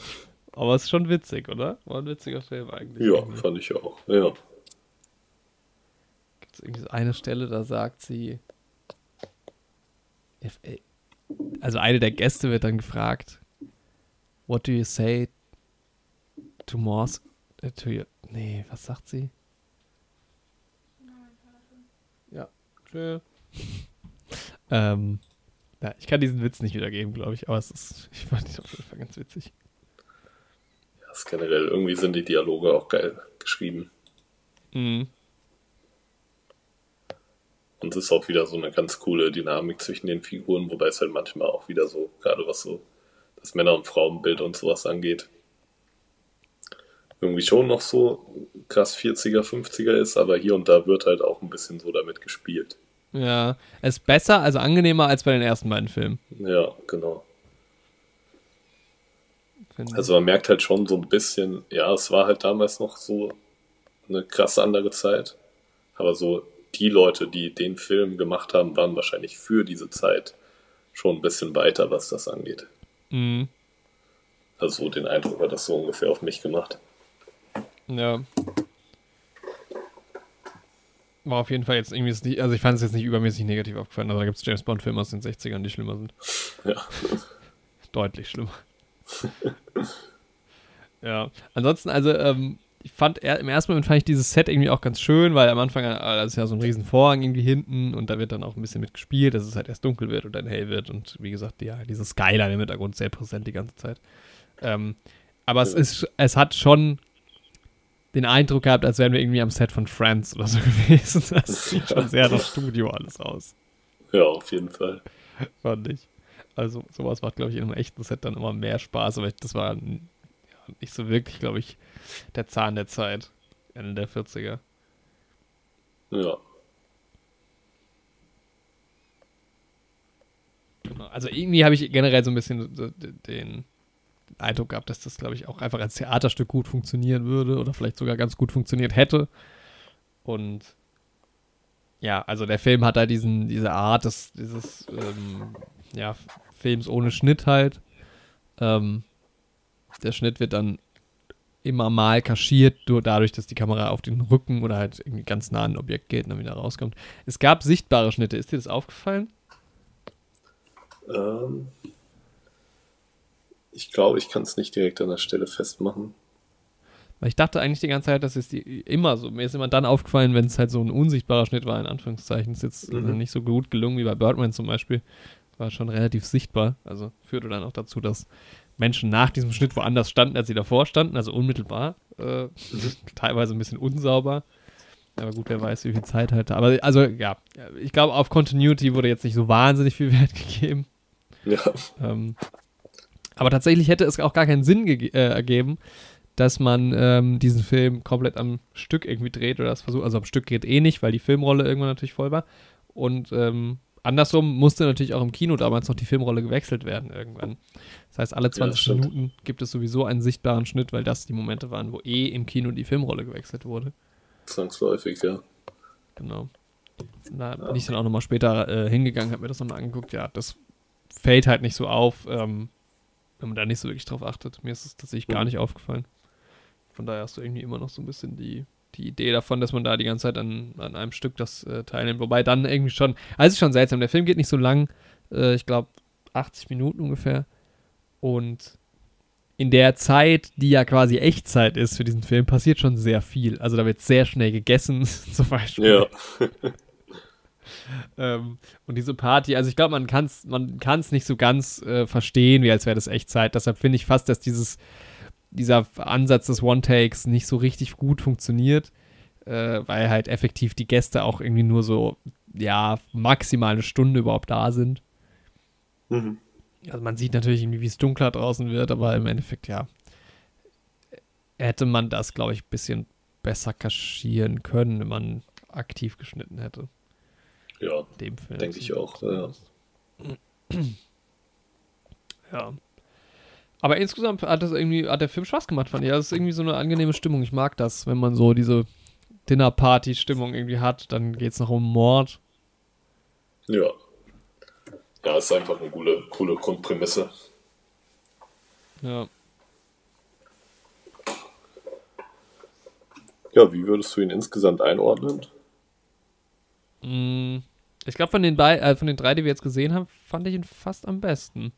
Aber es ist schon witzig, oder? War ein witziger Film eigentlich. ja, irgendwie. fand ich auch. Ja, Gibt es irgendwie so eine Stelle, da sagt sie, if, also eine der Gäste wird dann gefragt, what do you say to Morse, äh, to your, nee, was sagt sie? Ja, tschö. [LAUGHS] ähm, ja, ich kann diesen Witz nicht wiedergeben, glaube ich, aber es ist, [LAUGHS] ich fand ihn auf jeden Fall ganz witzig. das ist generell, irgendwie sind die Dialoge auch geil geschrieben. Mhm. Und es ist auch wieder so eine ganz coole Dynamik zwischen den Figuren, wobei es halt manchmal auch wieder so, gerade was so das Männer- und Frauenbild und sowas angeht, irgendwie schon noch so krass 40er, 50er ist, aber hier und da wird halt auch ein bisschen so damit gespielt. Ja, es ist besser, also angenehmer als bei den ersten beiden Filmen. Ja, genau. finde. Also man merkt halt schon so ein bisschen, ja, es war halt damals noch so eine krass andere Zeit, aber so die Leute, die den Film gemacht haben, waren wahrscheinlich für diese Zeit schon ein bisschen weiter, was das angeht. Mhm. Also so den Eindruck hat das so ungefähr auf mich gemacht. Ja. War auf jeden Fall jetzt irgendwie, nicht, also ich fand es jetzt nicht übermäßig negativ aufgefallen. Also da gibt es James Bond-Filme aus den 60ern, die schlimmer sind. [LAUGHS] Ja. Deutlich schlimmer. [LAUGHS] ja. Ansonsten, also, ähm, ich fand, im ersten Moment fand ich dieses Set irgendwie auch ganz schön, weil am Anfang, äh, das ist ja so ein riesen Vorhang irgendwie hinten und da wird dann auch ein bisschen mitgespielt, dass es halt erst dunkel wird und dann hell wird und wie gesagt, ja, dieses Skyline im Hintergrund sehr präsent die ganze Zeit. Ähm, aber ja. es ist, es hat schon den Eindruck gehabt, als wären wir irgendwie am Set von Friends oder so [LAUGHS] gewesen. Das sieht schon sehr das Studio alles aus. Ja, auf jeden Fall. Fand ich. Also sowas macht, glaube ich, in einem echten Set dann immer mehr Spaß, aber das war nicht so wirklich, glaube ich, der Zahn der Zeit. Ende der 40er. Ja. Genau. Also irgendwie habe ich generell so ein bisschen den Eindruck gehabt, dass das, glaube ich, auch einfach als Theaterstück gut funktionieren würde oder vielleicht sogar ganz gut funktioniert hätte. Und ja, also der Film hat da diesen, diese Art des, dieses ähm, ja, Films ohne Schnitt halt. Ähm, der Schnitt wird dann immer mal kaschiert, nur dadurch, dass die Kamera auf den Rücken oder halt irgendwie ganz nah an ein Objekt geht und dann wieder rauskommt. Es gab sichtbare Schnitte. Ist dir das aufgefallen? Ähm, ich glaube, ich kann es nicht direkt an der Stelle festmachen. Weil ich dachte eigentlich die ganze Zeit, dass es die immer so. Mir ist immer dann aufgefallen, wenn es halt so ein unsichtbarer Schnitt war, in Anführungszeichen. Ist jetzt mhm. nicht so gut gelungen wie bei Birdman zum Beispiel. War schon relativ sichtbar. Also führte dann auch dazu, dass Menschen nach diesem Schnitt woanders standen, als sie davor standen, also unmittelbar. Äh, [LAUGHS] teilweise ein bisschen unsauber. Aber gut, wer weiß, wie viel Zeit hatte. Aber also, ja, ich glaube, auf Continuity wurde jetzt nicht so wahnsinnig viel [LAUGHS] Wert gegeben. Ja. Ähm, aber tatsächlich hätte es auch gar keinen Sinn äh, ergeben, dass man ähm, diesen Film komplett am Stück irgendwie dreht oder das versucht. Also am Stück geht eh nicht, weil die Filmrolle irgendwann natürlich voll war. Und ähm, andersrum musste natürlich auch im Kino damals noch die Filmrolle gewechselt werden irgendwann. Das heißt, alle 20 ja, Minuten gibt es sowieso einen sichtbaren Schnitt, weil das die Momente waren, wo eh im Kino die Filmrolle gewechselt wurde. Zwangsläufig, ja. Genau. Da bin ich dann auch nochmal später äh, hingegangen, habe mir das nochmal angeguckt. Ja, das fällt halt nicht so auf, ähm, wenn man da nicht so wirklich drauf achtet. Mir ist es tatsächlich gar nicht aufgefallen. Von daher hast du irgendwie immer noch so ein bisschen die die Idee davon, dass man da die ganze Zeit an, an einem Stück das äh, teilnimmt. Wobei dann irgendwie schon, also es ist schon seltsam, der Film geht nicht so lang, äh, ich glaube 80 Minuten ungefähr. Und in der Zeit, die ja quasi Echtzeit ist für diesen Film, passiert schon sehr viel. Also da wird sehr schnell gegessen, [LAUGHS] zum Beispiel. Ja. [LAUGHS] ähm, und diese Party, also ich glaube, man kann es man kann's nicht so ganz äh, verstehen, wie als wäre das Echtzeit. Deshalb finde ich fast, dass dieses dieser Ansatz des One-Takes nicht so richtig gut funktioniert, äh, weil halt effektiv die Gäste auch irgendwie nur so, ja, maximal eine Stunde überhaupt da sind. Mhm. Also man sieht natürlich irgendwie, wie es dunkler draußen wird, aber im Endeffekt, ja, hätte man das, glaube ich, ein bisschen besser kaschieren können, wenn man aktiv geschnitten hätte. Ja, denke ich auch. Ja. ja. Aber insgesamt hat das irgendwie, hat der Film Spaß gemacht, fand ich. Das ist irgendwie so eine angenehme Stimmung. Ich mag das, wenn man so diese Dinner-Party-Stimmung irgendwie hat. Dann geht es noch um Mord. Ja. Ja, ist einfach eine coole, coole Grundprämisse. Ja. Ja, wie würdest du ihn insgesamt einordnen? Mm, ich glaube, von, den äh, von den drei, die wir jetzt gesehen haben, fand ich ihn fast am besten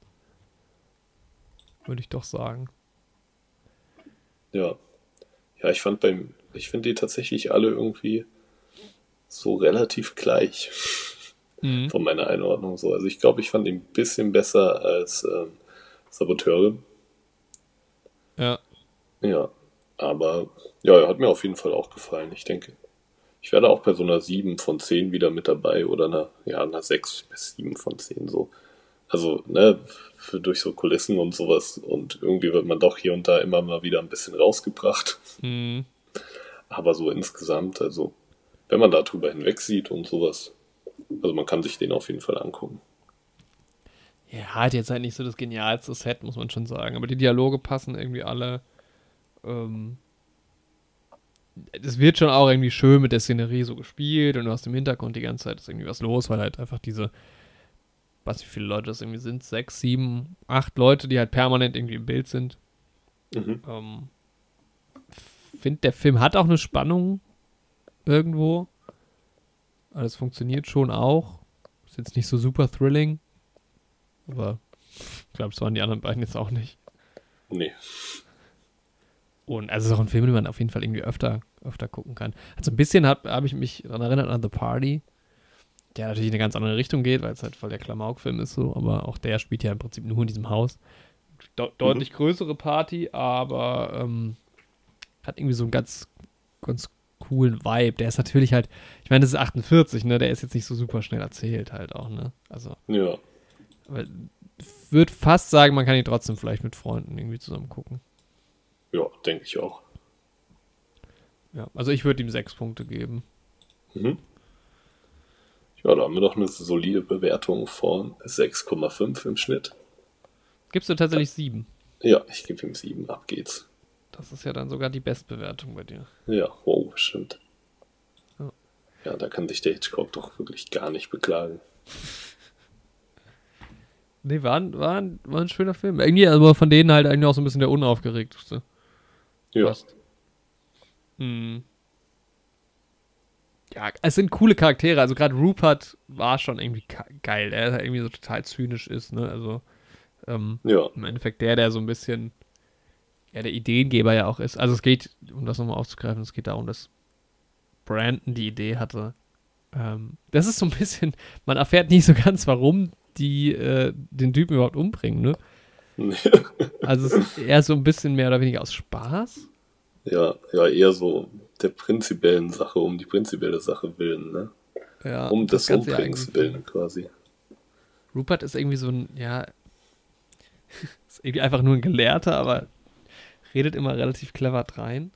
würde ich doch sagen. Ja. Ja, ich fand beim, ich finde die tatsächlich alle irgendwie so relativ gleich mhm. von meiner Einordnung so. Also ich glaube, ich fand ihn ein bisschen besser als ähm, Saboteure. Ja. Ja. Aber ja, er hat mir auf jeden Fall auch gefallen, ich denke. Ich werde auch bei so einer 7 von 10 wieder mit dabei oder einer, ja, einer 6 bis 7 von 10 so. Also, ne, für, durch so Kulissen und sowas. Und irgendwie wird man doch hier und da immer mal wieder ein bisschen rausgebracht. Mhm. Aber so insgesamt, also, wenn man da drüber hinweg sieht und sowas, also man kann sich den auf jeden Fall angucken. Ja, hat jetzt halt nicht so das genialste Set, muss man schon sagen. Aber die Dialoge passen irgendwie alle. Ähm, es wird schon auch irgendwie schön mit der Szenerie so gespielt und du hast im Hintergrund die ganze Zeit ist irgendwie was los, weil halt einfach diese weiß wie viele Leute das irgendwie sind, sechs, sieben, acht Leute, die halt permanent irgendwie im Bild sind. Mhm. Ähm, finde, der Film hat auch eine Spannung irgendwo. Aber es funktioniert schon auch. Ist jetzt nicht so super thrilling. Aber ich glaube, es waren die anderen beiden jetzt auch nicht. Nee. Und also es ist auch ein Film, den man auf jeden Fall irgendwie öfter, öfter gucken kann. Also ein bisschen habe hab ich mich daran erinnert an The Party, der natürlich in eine ganz andere Richtung geht, weil es halt voll der Klamauk-Film ist so, aber auch der spielt ja im Prinzip nur in diesem Haus. De deutlich mhm. größere Party, aber ähm, hat irgendwie so einen ganz, ganz coolen Vibe. Der ist natürlich halt, ich meine, das ist 48, ne? Der ist jetzt nicht so super schnell erzählt halt auch, ne? Also. Ja. Aber würde fast sagen, man kann ihn trotzdem vielleicht mit Freunden irgendwie zusammen gucken. Ja, denke ich auch. Ja, also ich würde ihm sechs Punkte geben. Mhm. Ja, da haben wir doch eine solide Bewertung von 6,5 im Schnitt. Gibst du tatsächlich sieben? Ja, ich gebe ihm sieben. Ab geht's. Das ist ja dann sogar die Bestbewertung bei dir. Ja, wow, stimmt. Ja. ja, da kann sich der Hitchcock doch wirklich gar nicht beklagen. [LAUGHS] Nee, war, ein, war, ein, war ein schöner Film. Irgendwie, aber von denen halt eigentlich auch so ein bisschen der unaufgeregteste. Ja. Hm. Ja, es sind coole Charaktere. Also gerade Rupert war schon irgendwie geil. Der halt irgendwie so total zynisch ist, ne? Also ähm, ja. im Endeffekt der, der so ein bisschen ja, der Ideengeber ja auch ist. Also es geht, um das nochmal aufzugreifen, es geht darum, dass Brandon die Idee hatte. Ähm, das ist so ein bisschen, man erfährt nicht so ganz, warum die äh, den Typen überhaupt umbringen, ne? [LAUGHS] also es ist eher so ein bisschen mehr oder weniger aus Spaß. Ja, ja, eher so der prinzipiellen Sache, um die prinzipielle Sache willen, ne? Ja, um des Umbringens willen quasi. Rupert ist irgendwie so ein, ja, [LAUGHS] ist irgendwie einfach nur ein Gelehrter, aber redet immer relativ clever drein.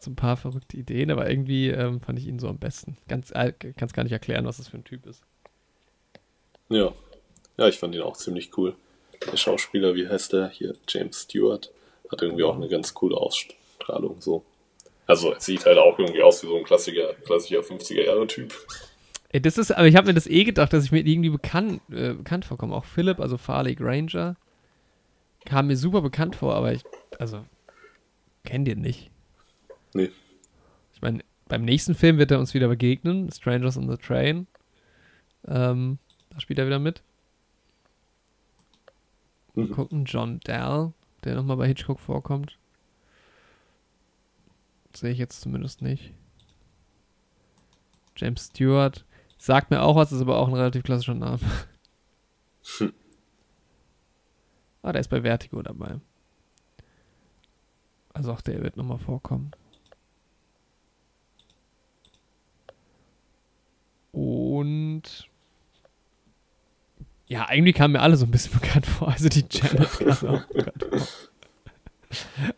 So ein paar verrückte Ideen, aber irgendwie ähm, fand ich ihn so am besten. Ganz, äh, kann es gar nicht erklären, was das für ein Typ ist. Ja. Ja, ich fand ihn auch ziemlich cool. Der Schauspieler, wie heißt der hier? James Stewart. Hat irgendwie auch eine ganz coole Ausstrahlung, so. Also, er sieht halt auch irgendwie aus wie so ein klassischer, klassischer 50er-Jahre-Typ. Das ist, aber ich habe mir das eh gedacht, dass ich mir irgendwie bekannt, äh, bekannt vorkomme. Auch Philip, also Farley Granger, kam mir super bekannt vor, aber ich, also, kennt ihr nicht. Nee. Ich meine, beim nächsten Film wird er uns wieder begegnen, Strangers on the Train. Ähm, da spielt er wieder mit. Mhm. gucken, John Dell, der nochmal bei Hitchcock vorkommt. Sehe ich jetzt zumindest nicht. James Stewart. Sagt mir auch was, ist aber auch ein relativ klassischer Name. Hm. [LAUGHS] Ah, der ist bei Vertigo dabei. Also auch der wird nochmal vorkommen. Und ja, eigentlich kamen mir alle so ein bisschen [LAUGHS] bekannt vor. Also die Janet [LAUGHS] kam auch bekannt vor.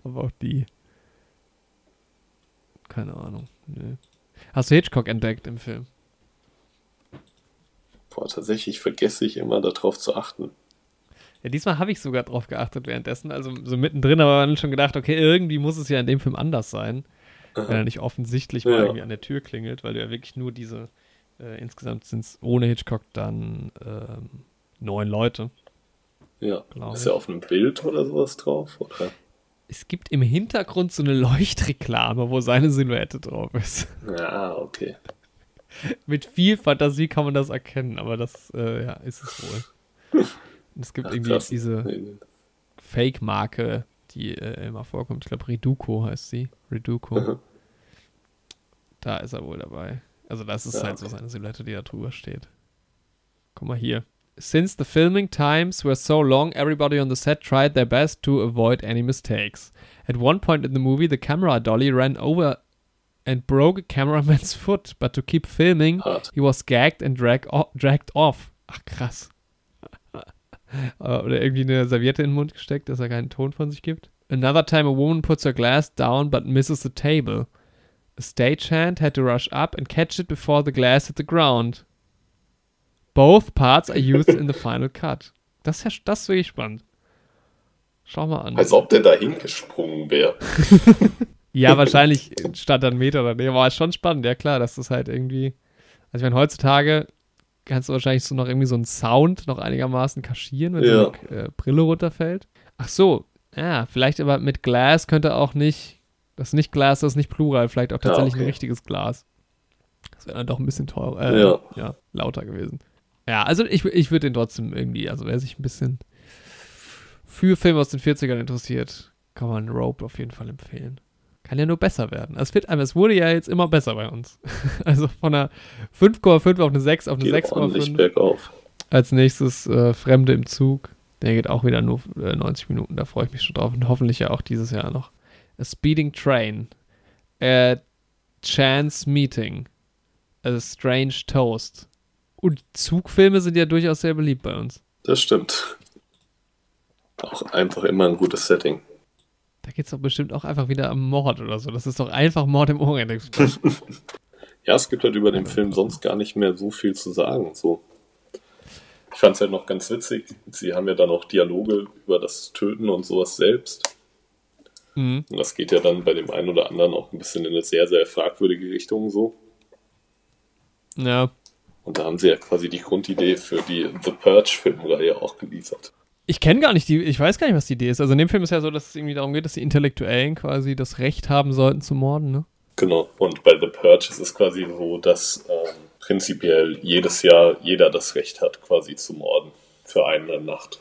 Aber auch die. Keine Ahnung. Nee. Hast du Hitchcock entdeckt im Film? Boah, tatsächlich vergesse ich immer darauf zu achten. Ja, diesmal habe ich sogar drauf geachtet währenddessen, also so mittendrin, aber dann schon gedacht, okay, irgendwie muss es ja in dem Film anders sein, Aha. wenn er nicht offensichtlich mal ja. irgendwie an der Tür klingelt, weil du ja wirklich nur diese, äh, insgesamt sind es ohne Hitchcock dann ähm, neun Leute. Ja, ist ja auf einem Bild oder sowas drauf, oder? Es gibt im Hintergrund so eine Leuchtreklame, wo seine Silhouette drauf ist. Ja, okay. Mit viel Fantasie kann man das erkennen, aber das äh, ja, ist es wohl. [LAUGHS] Es gibt Ach, irgendwie krass. diese Fake-Marke, die äh, immer vorkommt. Ich glaube, Reduco heißt sie. Reduco. Mhm. Da ist er wohl dabei. Also, das ist ja, halt okay. so seine Silhouette, die da drüber steht. Guck mal hier. Since the filming times were so long, everybody on the set tried their best to avoid any mistakes. At one point in the movie, the camera dolly ran over and broke a cameraman's [LAUGHS] foot, but to keep filming, Hard. he was gagged and drag dragged off. Ach, krass. [LAUGHS] Oder irgendwie eine Serviette in den Mund gesteckt, dass er keinen Ton von sich gibt. Another time a woman puts her glass down but misses the table. A stagehand had to rush up and catch it before the glass hit the ground. Both parts are used in the final cut. Das ist, ja, das ist wirklich spannend. Schau mal an. Als ob der da hingesprungen wäre. [LAUGHS] ja, wahrscheinlich stand ein Meter daneben. Aber ist schon spannend, ja klar, dass das halt irgendwie. Also ich meine, heutzutage kannst du wahrscheinlich so noch irgendwie so einen Sound noch einigermaßen kaschieren, wenn ja. die äh, Brille runterfällt. Ach so, ja, vielleicht aber mit Glas könnte auch nicht, das ist nicht Glas, das ist nicht Plural, vielleicht auch tatsächlich ja, okay. ein richtiges Glas. Das wäre dann doch ein bisschen teurer, äh, ja. ja. lauter gewesen. Ja, also ich, ich würde den trotzdem irgendwie, also wer sich ein bisschen für Filme aus den 40ern interessiert, kann man Rope auf jeden Fall empfehlen. Kann ja nur besser werden. Es, wird, es wurde ja jetzt immer besser bei uns. [LAUGHS] also von einer 5,5 auf eine 6 auf eine 6,5. bergauf. Als nächstes äh, Fremde im Zug. Der geht auch wieder nur äh, 90 Minuten. Da freue ich mich schon drauf. Und hoffentlich ja auch dieses Jahr noch. A Speeding Train. A Chance Meeting. A Strange Toast. Und Zugfilme sind ja durchaus sehr beliebt bei uns. Das stimmt. Auch einfach immer ein gutes Setting. Da geht es doch bestimmt auch einfach wieder am Mord oder so. Das ist doch einfach Mord im Orient Express. [LAUGHS] [LAUGHS] ja, es gibt halt über den Film sonst gar nicht mehr so viel zu sagen. So. Ich fand es halt noch ganz witzig. Sie haben ja dann auch Dialoge über das Töten und sowas selbst. Mhm. Und das geht ja dann bei dem einen oder anderen auch ein bisschen in eine sehr, sehr fragwürdige Richtung so. Ja. Und da haben sie ja quasi die Grundidee für die The Purge-Filmreihe auch geliefert. Ich kenne gar nicht die, ich weiß gar nicht, was die Idee ist. Also in dem Film ist ja so, dass es irgendwie darum geht, dass die Intellektuellen quasi das Recht haben sollten zu morden, ne? Genau. Und bei The Purge ist es quasi so, dass ähm, prinzipiell jedes Jahr jeder das Recht hat, quasi zu morden. Für eine Nacht.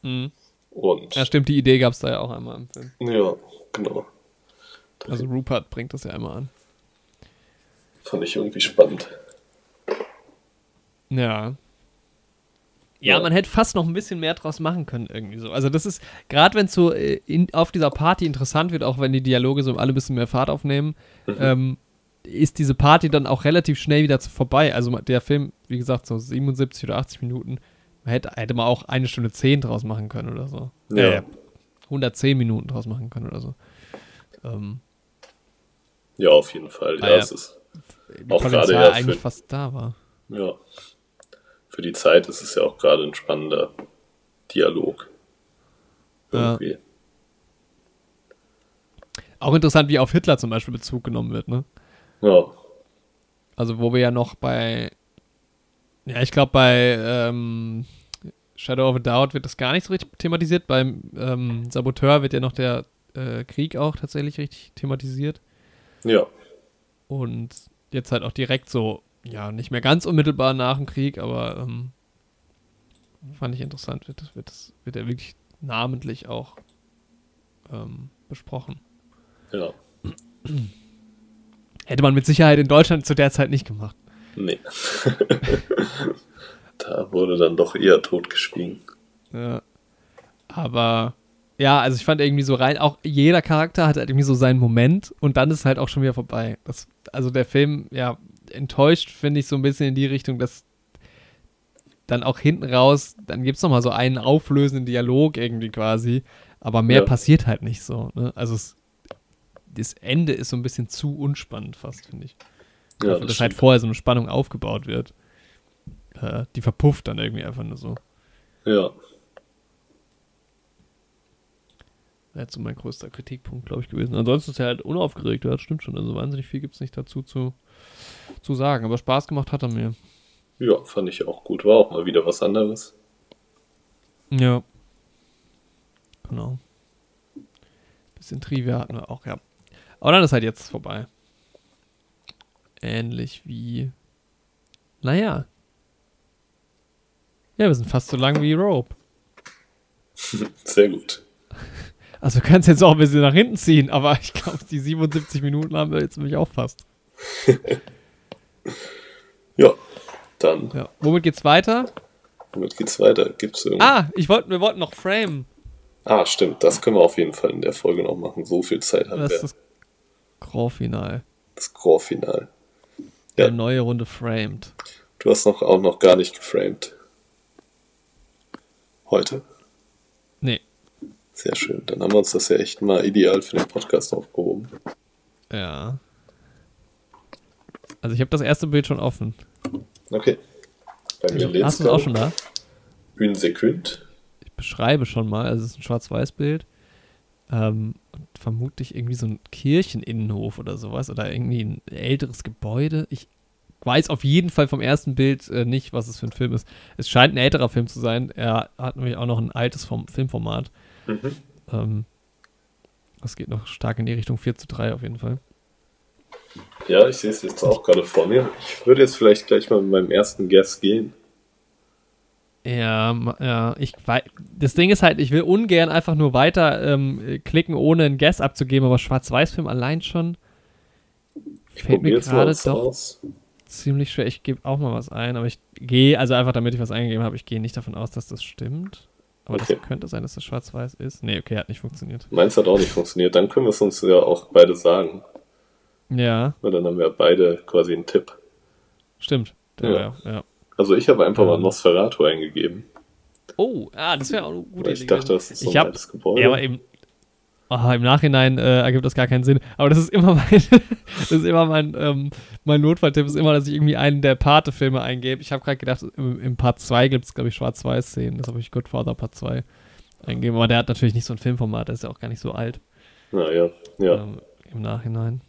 Mhm. Und ja, stimmt, die Idee gab es da ja auch einmal im Film. Ja, genau. Also Rupert bringt das ja einmal an. Fand ich irgendwie spannend. Ja. Ja, man hätte fast noch ein bisschen mehr draus machen können, irgendwie so. Also, das ist, gerade wenn es so äh, in, auf dieser Party interessant wird, auch wenn die Dialoge so alle ein bisschen mehr Fahrt aufnehmen, mhm. ähm, ist diese Party dann auch relativ schnell wieder vorbei. Also, der Film, wie gesagt, so 77 oder 80 Minuten, man hätte, hätte man auch eine Stunde 10 draus machen können oder so. Ja. Äh, 110 Minuten draus machen können oder so. Ähm, ja, auf jeden Fall. Ja, ah, ja, es ist auch gerade ja eigentlich fast da war. Ja für die Zeit ist es ja auch gerade ein spannender Dialog. Irgendwie. Ja. Auch interessant, wie auf Hitler zum Beispiel Bezug genommen wird, ne? Ja. Also, wo wir ja noch bei, ja, ich glaube, bei ähm, Shadow of a Doubt wird das gar nicht so richtig thematisiert. Beim ähm, Saboteur wird ja noch der äh, Krieg auch tatsächlich richtig thematisiert. Ja. Und jetzt halt auch direkt so ja, nicht mehr ganz unmittelbar nach dem Krieg, aber ähm, fand ich interessant, wird, das, wird, das, wird er wirklich namentlich auch ähm, besprochen. Ja. [CLEARS THROAT] Hätte man mit Sicherheit in Deutschland zu der Zeit nicht gemacht. Nee. [LAUGHS] da wurde dann doch eher totgeschwiegen. Ja. Aber ja, also ich fand irgendwie so rein, auch jeder Charakter hat halt irgendwie so seinen Moment und dann ist halt auch schon wieder vorbei. Das, also der Film, ja, enttäuscht, finde ich, so ein bisschen in die Richtung, dass dann auch hinten raus, dann gibt es nochmal so einen auflösenden Dialog irgendwie quasi, aber mehr ja. passiert halt nicht so. Ne? Also es, das Ende ist so ein bisschen zu unspannend fast, finde ich. Ja, Dafür, dass halt vorher so eine Spannung aufgebaut wird. Äh, die verpufft dann irgendwie einfach nur so. Ja. Das ist so mein größter Kritikpunkt, glaube ich, gewesen. Ansonsten ist er halt unaufgeregt, das stimmt schon. Also wahnsinnig viel gibt es nicht dazu zu, zu sagen. Aber Spaß gemacht hat er mir. Ja, fand ich auch gut. War auch mal wieder was anderes. Ja. Genau. Bisschen Trivia hatten wir auch, ja. Aber dann ist halt jetzt vorbei. Ähnlich wie. Naja. Ja, wir sind fast so lang wie Rope. [LAUGHS] Sehr gut. Also du kannst jetzt auch ein bisschen nach hinten ziehen, aber ich glaube, die 77 Minuten haben wir jetzt nämlich auch fast. [LAUGHS] ja, dann. Ja. Womit geht's weiter? Womit geht's weiter? Gibt's irgendwie... Ah, ich wollt, wir wollten noch Frame. Ah, stimmt. Das können wir auf jeden Fall in der Folge noch machen. So viel Zeit haben das wir. Das ist das Grand Final. Das Grand Final. Ja. Eine neue Runde framed. Du hast noch, auch noch gar nicht geframed. Heute. Nee. Sehr schön. Dann haben wir uns das ja echt mal ideal für den Podcast aufgehoben. Ja. Also ich habe das erste Bild schon offen. Okay. Bei mir also, Hast du es auch schon da? Une Sekunde. Ich beschreibe schon mal. Also es ist ein Schwarz-Weiß-Bild. Ähm, und vermutlich irgendwie so ein Kircheninnenhof oder sowas. Oder irgendwie ein älteres Gebäude. Ich weiß auf jeden Fall vom ersten Bild äh, nicht, was es für ein Film ist. Es scheint ein älterer Film zu sein. Er hat nämlich auch noch ein altes Form Filmformat. Mhm. Ähm, das geht noch stark in die Richtung 4 zu 3 auf jeden Fall. Ja, ich sehe es jetzt auch gerade vor mir. Ich würde jetzt vielleicht gleich mal mit meinem ersten Guess gehen. Ja, ja, ich weiß. Das Ding ist halt, ich will ungern einfach nur weiter ähm, klicken, ohne einen Guess abzugeben, aber Schwarz-Weiß-Film allein schon Ich fällt mir gerade doch aus. ziemlich schwer. Ich gebe auch mal was ein, aber ich gehe, also einfach damit ich was eingegeben habe, ich gehe nicht davon aus, dass das stimmt. Aber Okay. das könnte sein, dass das schwarz-weiß ist. Nee, okay, hat nicht funktioniert. Meins hat auch nicht funktioniert. Dann können wir es uns ja auch beide sagen. Ja, Weil dann haben wir beide quasi einen Tipp. stimmt. Ja. Ja, ja. Also ich habe einfach mal. Nosferatu eingegeben. Oh, ah, das wäre auch eine gute Weil ich Idee. dachte, das ist so ich ein hab, Gebäude. Ja, aber im, oh, im Nachhinein äh, ergibt das gar keinen Sinn. Aber das ist immer [LAUGHS] mein, das ist immer mein, ähm, mein Notfalltipp ist immer, dass ich irgendwie einen der Pate-Filme eingebe. Ich habe gerade gedacht, im, im Part 2 gibt es, glaube ich, Schwarz-Weiß-Szenen. Das habe ich Godfather Part 2 eingegeben. Aber der hat natürlich nicht so ein Filmformat, der ist ja auch gar nicht so alt. Naja, ja. Ähm, Im Nachhinein.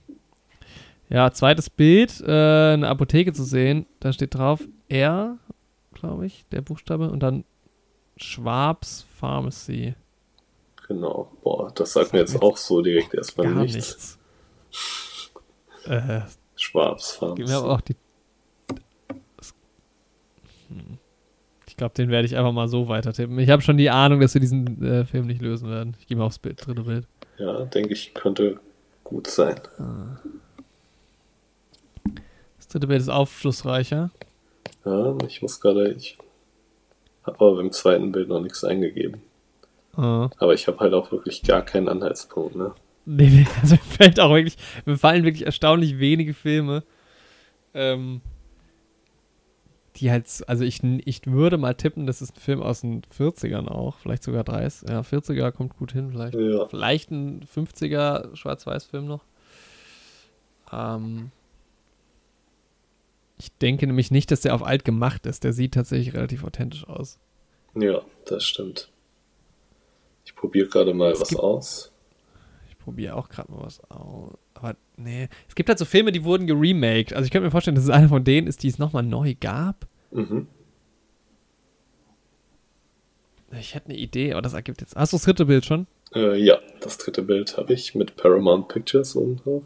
Ja, zweites Bild, äh, eine Apotheke zu sehen. Da steht drauf R, glaube ich, der Buchstabe. Und dann Schwabs Pharmacy. Genau. Boah, das sagt mir jetzt auch so direkt erstmal Gar nichts. nichts. Äh, mir auch die. das- Hm. Ich glaube, den werde ich einfach mal so weiter tippen. Ich habe schon die Ahnung, dass wir diesen äh, Film nicht lösen werden. Ich gehe mal aufs Bild, dritte Bild. Ja, denke ich, könnte gut sein. Das dritte Bild ist aufschlussreicher. Ja, ich muss gerade, ich habe aber beim zweiten Bild noch nichts eingegeben. Äh, Aber ich habe halt auch wirklich gar keinen Anhaltspunkt, ne? nee, [LAUGHS] also mir fällt auch wirklich, mir fallen wirklich erstaunlich wenige Filme, ähm, die halt, also ich, ich würde mal tippen, das ist ein Film aus den 40ern auch, vielleicht sogar 30, ja, 40er kommt gut hin, vielleicht. Ja. Vielleicht ein 50er Schwarz-Weiß-Film noch. Ähm, ich denke nämlich nicht, dass der auf alt gemacht ist. Der sieht tatsächlich relativ authentisch aus. Ja, das stimmt. Ich probiere gerade mal Es was aus. Ich probiere auch gerade mal was aus. Aber nee. Es gibt halt so Filme, die wurden geremaked. Also ich könnte mir vorstellen, dass es einer von denen ist, die es nochmal neu gab. Mhm. Ich hätte eine Idee, aber das ergibt jetzt. Hast du das dritte Bild schon? Äh, ja, das dritte Bild habe ich mit Paramount Pictures oben drauf.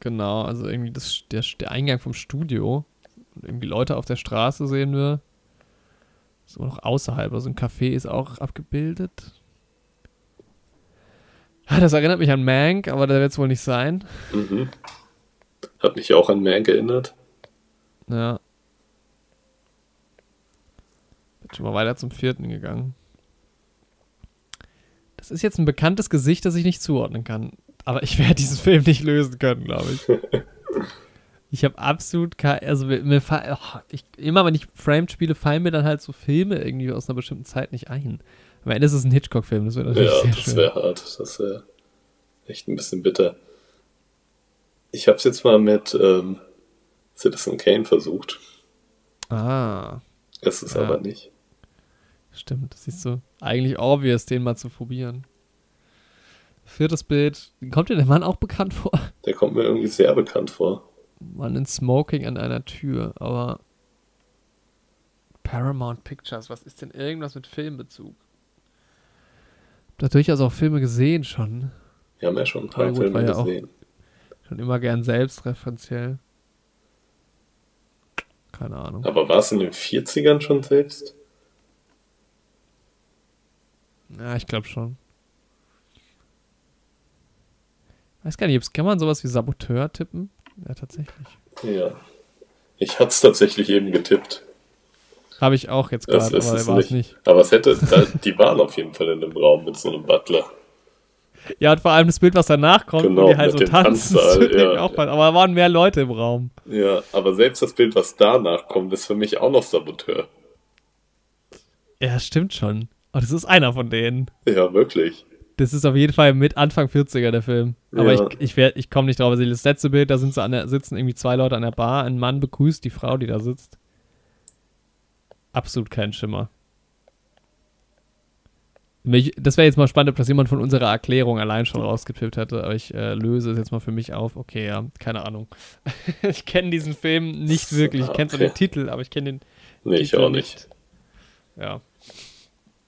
Genau, also irgendwie das, der, der Eingang vom Studio. Und irgendwie Leute auf der Straße sehen wir. Immer noch außerhalb. Also ein Café ist auch abgebildet. Ah, Das erinnert mich an Mank, aber der wird es wohl nicht sein. Mhm. Hat mich auch an Mank erinnert. Ja. Bin schon mal weiter zum vierten gegangen. Das ist jetzt ein bekanntes Gesicht, das ich nicht zuordnen kann. Aber ich werde diesen Film nicht lösen können, glaube ich. [LAUGHS] Ich habe absolut keine, also mir, mir fall- oh, ich, immer wenn ich Framed spiele, fallen mir dann halt so Filme irgendwie aus einer bestimmten Zeit nicht ein. Am Ende ist es ein Hitchcock-Film, das wäre natürlich Ja, sehr das schön. wäre hart. Das wäre echt ein bisschen bitter. Ich habe es jetzt mal mit ähm, Citizen Kane versucht. Ah, Es ist Ja. aber nicht. stimmt. Das siehst du. Eigentlich obvious, den mal zu probieren. Viertes Bild. Kommt dir der Mann auch bekannt vor? Der kommt mir irgendwie sehr bekannt vor. Mann in Smoking an einer Tür, aber Paramount Pictures, was ist denn irgendwas mit Filmbezug? Hab da durchaus auch Filme gesehen schon. Wir haben ja schon ein paar Hollywood Filme ja auch- gesehen. Schon immer gern selbstreferenziell. Keine Ahnung. Aber war es in den 40ern schon selbst? Ja, ich glaube schon. Weiß gar nicht, kann man sowas wie Saboteur tippen? Ja, tatsächlich. Ja. Ich hatte es tatsächlich eben getippt. Habe ich auch jetzt gerade, aber es war es nicht. nicht. Aber es hätte, da, die waren auf jeden Fall in einem Raum mit so einem Butler. Ja, und vor allem das Bild, was danach kommt, Genau, wo die halt so dem tanzen. Tanzsaal, [LAUGHS] ja. auffallen. Aber da waren mehr Leute im Raum. Ja, aber selbst das Bild, was danach kommt, ist für mich auch noch Saboteur. Ja, stimmt schon. Oh, das ist einer von denen. Ja, wirklich. Das ist auf jeden Fall mit Anfang 40er der Film. Aber Ja. ich, ich, werd- ich komme nicht drauf. Also das letzte Bild, da sind an der, sitzen irgendwie zwei Leute an der Bar. Ein Mann begrüßt die Frau, die da sitzt. Absolut kein Schimmer. Das wäre jetzt mal spannend, ob das jemand von unserer Erklärung allein schon rausgetippt hätte. Aber ich äh, löse es jetzt mal für mich auf. Okay, ja, keine Ahnung. [LAUGHS] ich kenne diesen Film nicht wirklich. Ich kenne so Okay. den Titel, aber ich kenne den Nee, ich Titel auch nicht. Ja.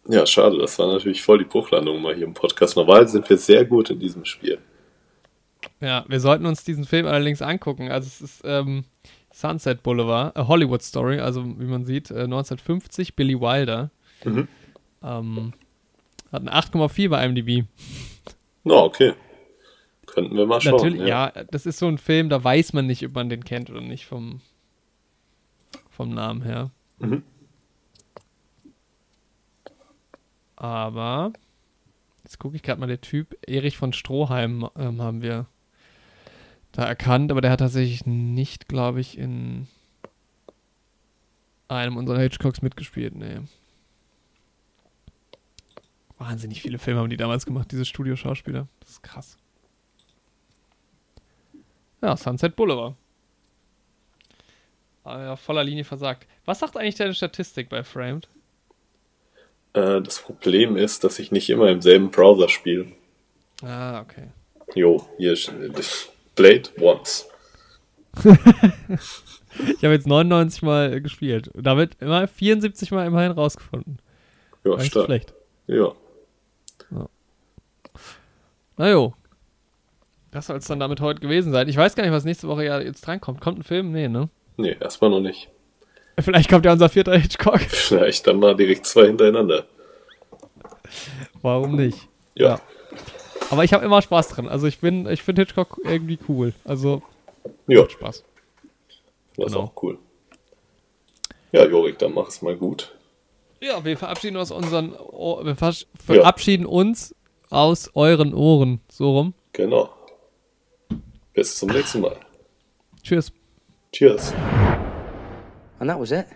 Ja, schade, das war natürlich voll die Bruchlandung mal hier im Podcast. Normal sind wir sehr gut in diesem Spiel. Ja, wir sollten uns diesen Film allerdings angucken. Also es ist, ähm, Sunset Boulevard, A Hollywood Story, also wie man sieht, äh, 1950, Billy Wilder. Mhm. Ähm, hat eine 8,4 bei IMDb. Na, okay. Könnten wir mal schauen. Natürlich, ja. das ist so ein Film, da weiß man nicht, ob man den kennt oder nicht vom, vom Namen her. Mhm. Aber jetzt gucke ich gerade mal, der Typ, Erich von Stroheim ähm, haben wir da erkannt, aber der hat tatsächlich nicht, glaube ich, in einem unserer Hitchcocks mitgespielt. Nee. Wahnsinnig viele Filme haben die damals gemacht, diese Studioschauspieler. Das ist krass. Ja, Sunset Boulevard. Aber ja, voller Linie versagt. Was sagt eigentlich deine Statistik bei Framed? Äh, das Problem ist, dass ich nicht immer im selben Browser spiele. Ah, okay. Jo, hier ist Blade once. [LAUGHS] ich habe jetzt 99 Mal gespielt. Damit immer 74 Mal immerhin rausgefunden. Ja, stark. schlecht. Ja. ja. Na jo. Das soll es dann damit heute gewesen sein. Ich weiß gar nicht, was nächste Woche ja jetzt reinkommt. Kommt ein Film? Nee, ne? Nee, erstmal noch nicht. Vielleicht kommt ja unser vierter Hitchcock. Vielleicht dann mal direkt zwei hintereinander. Warum nicht? Ja. ja. Aber ich habe immer Spaß dran. Also ich bin, ich finde Hitchcock irgendwie cool. Also ja. Spaß. Das ist genau. auch cool. Ja, Jorik, dann mach es mal gut. Ja, wir verabschieden uns unseren Ohr, wir verabschieden ja. uns aus euren Ohren. So rum. Genau. Bis zum nächsten Mal. Cheers. Cheers. And that was it.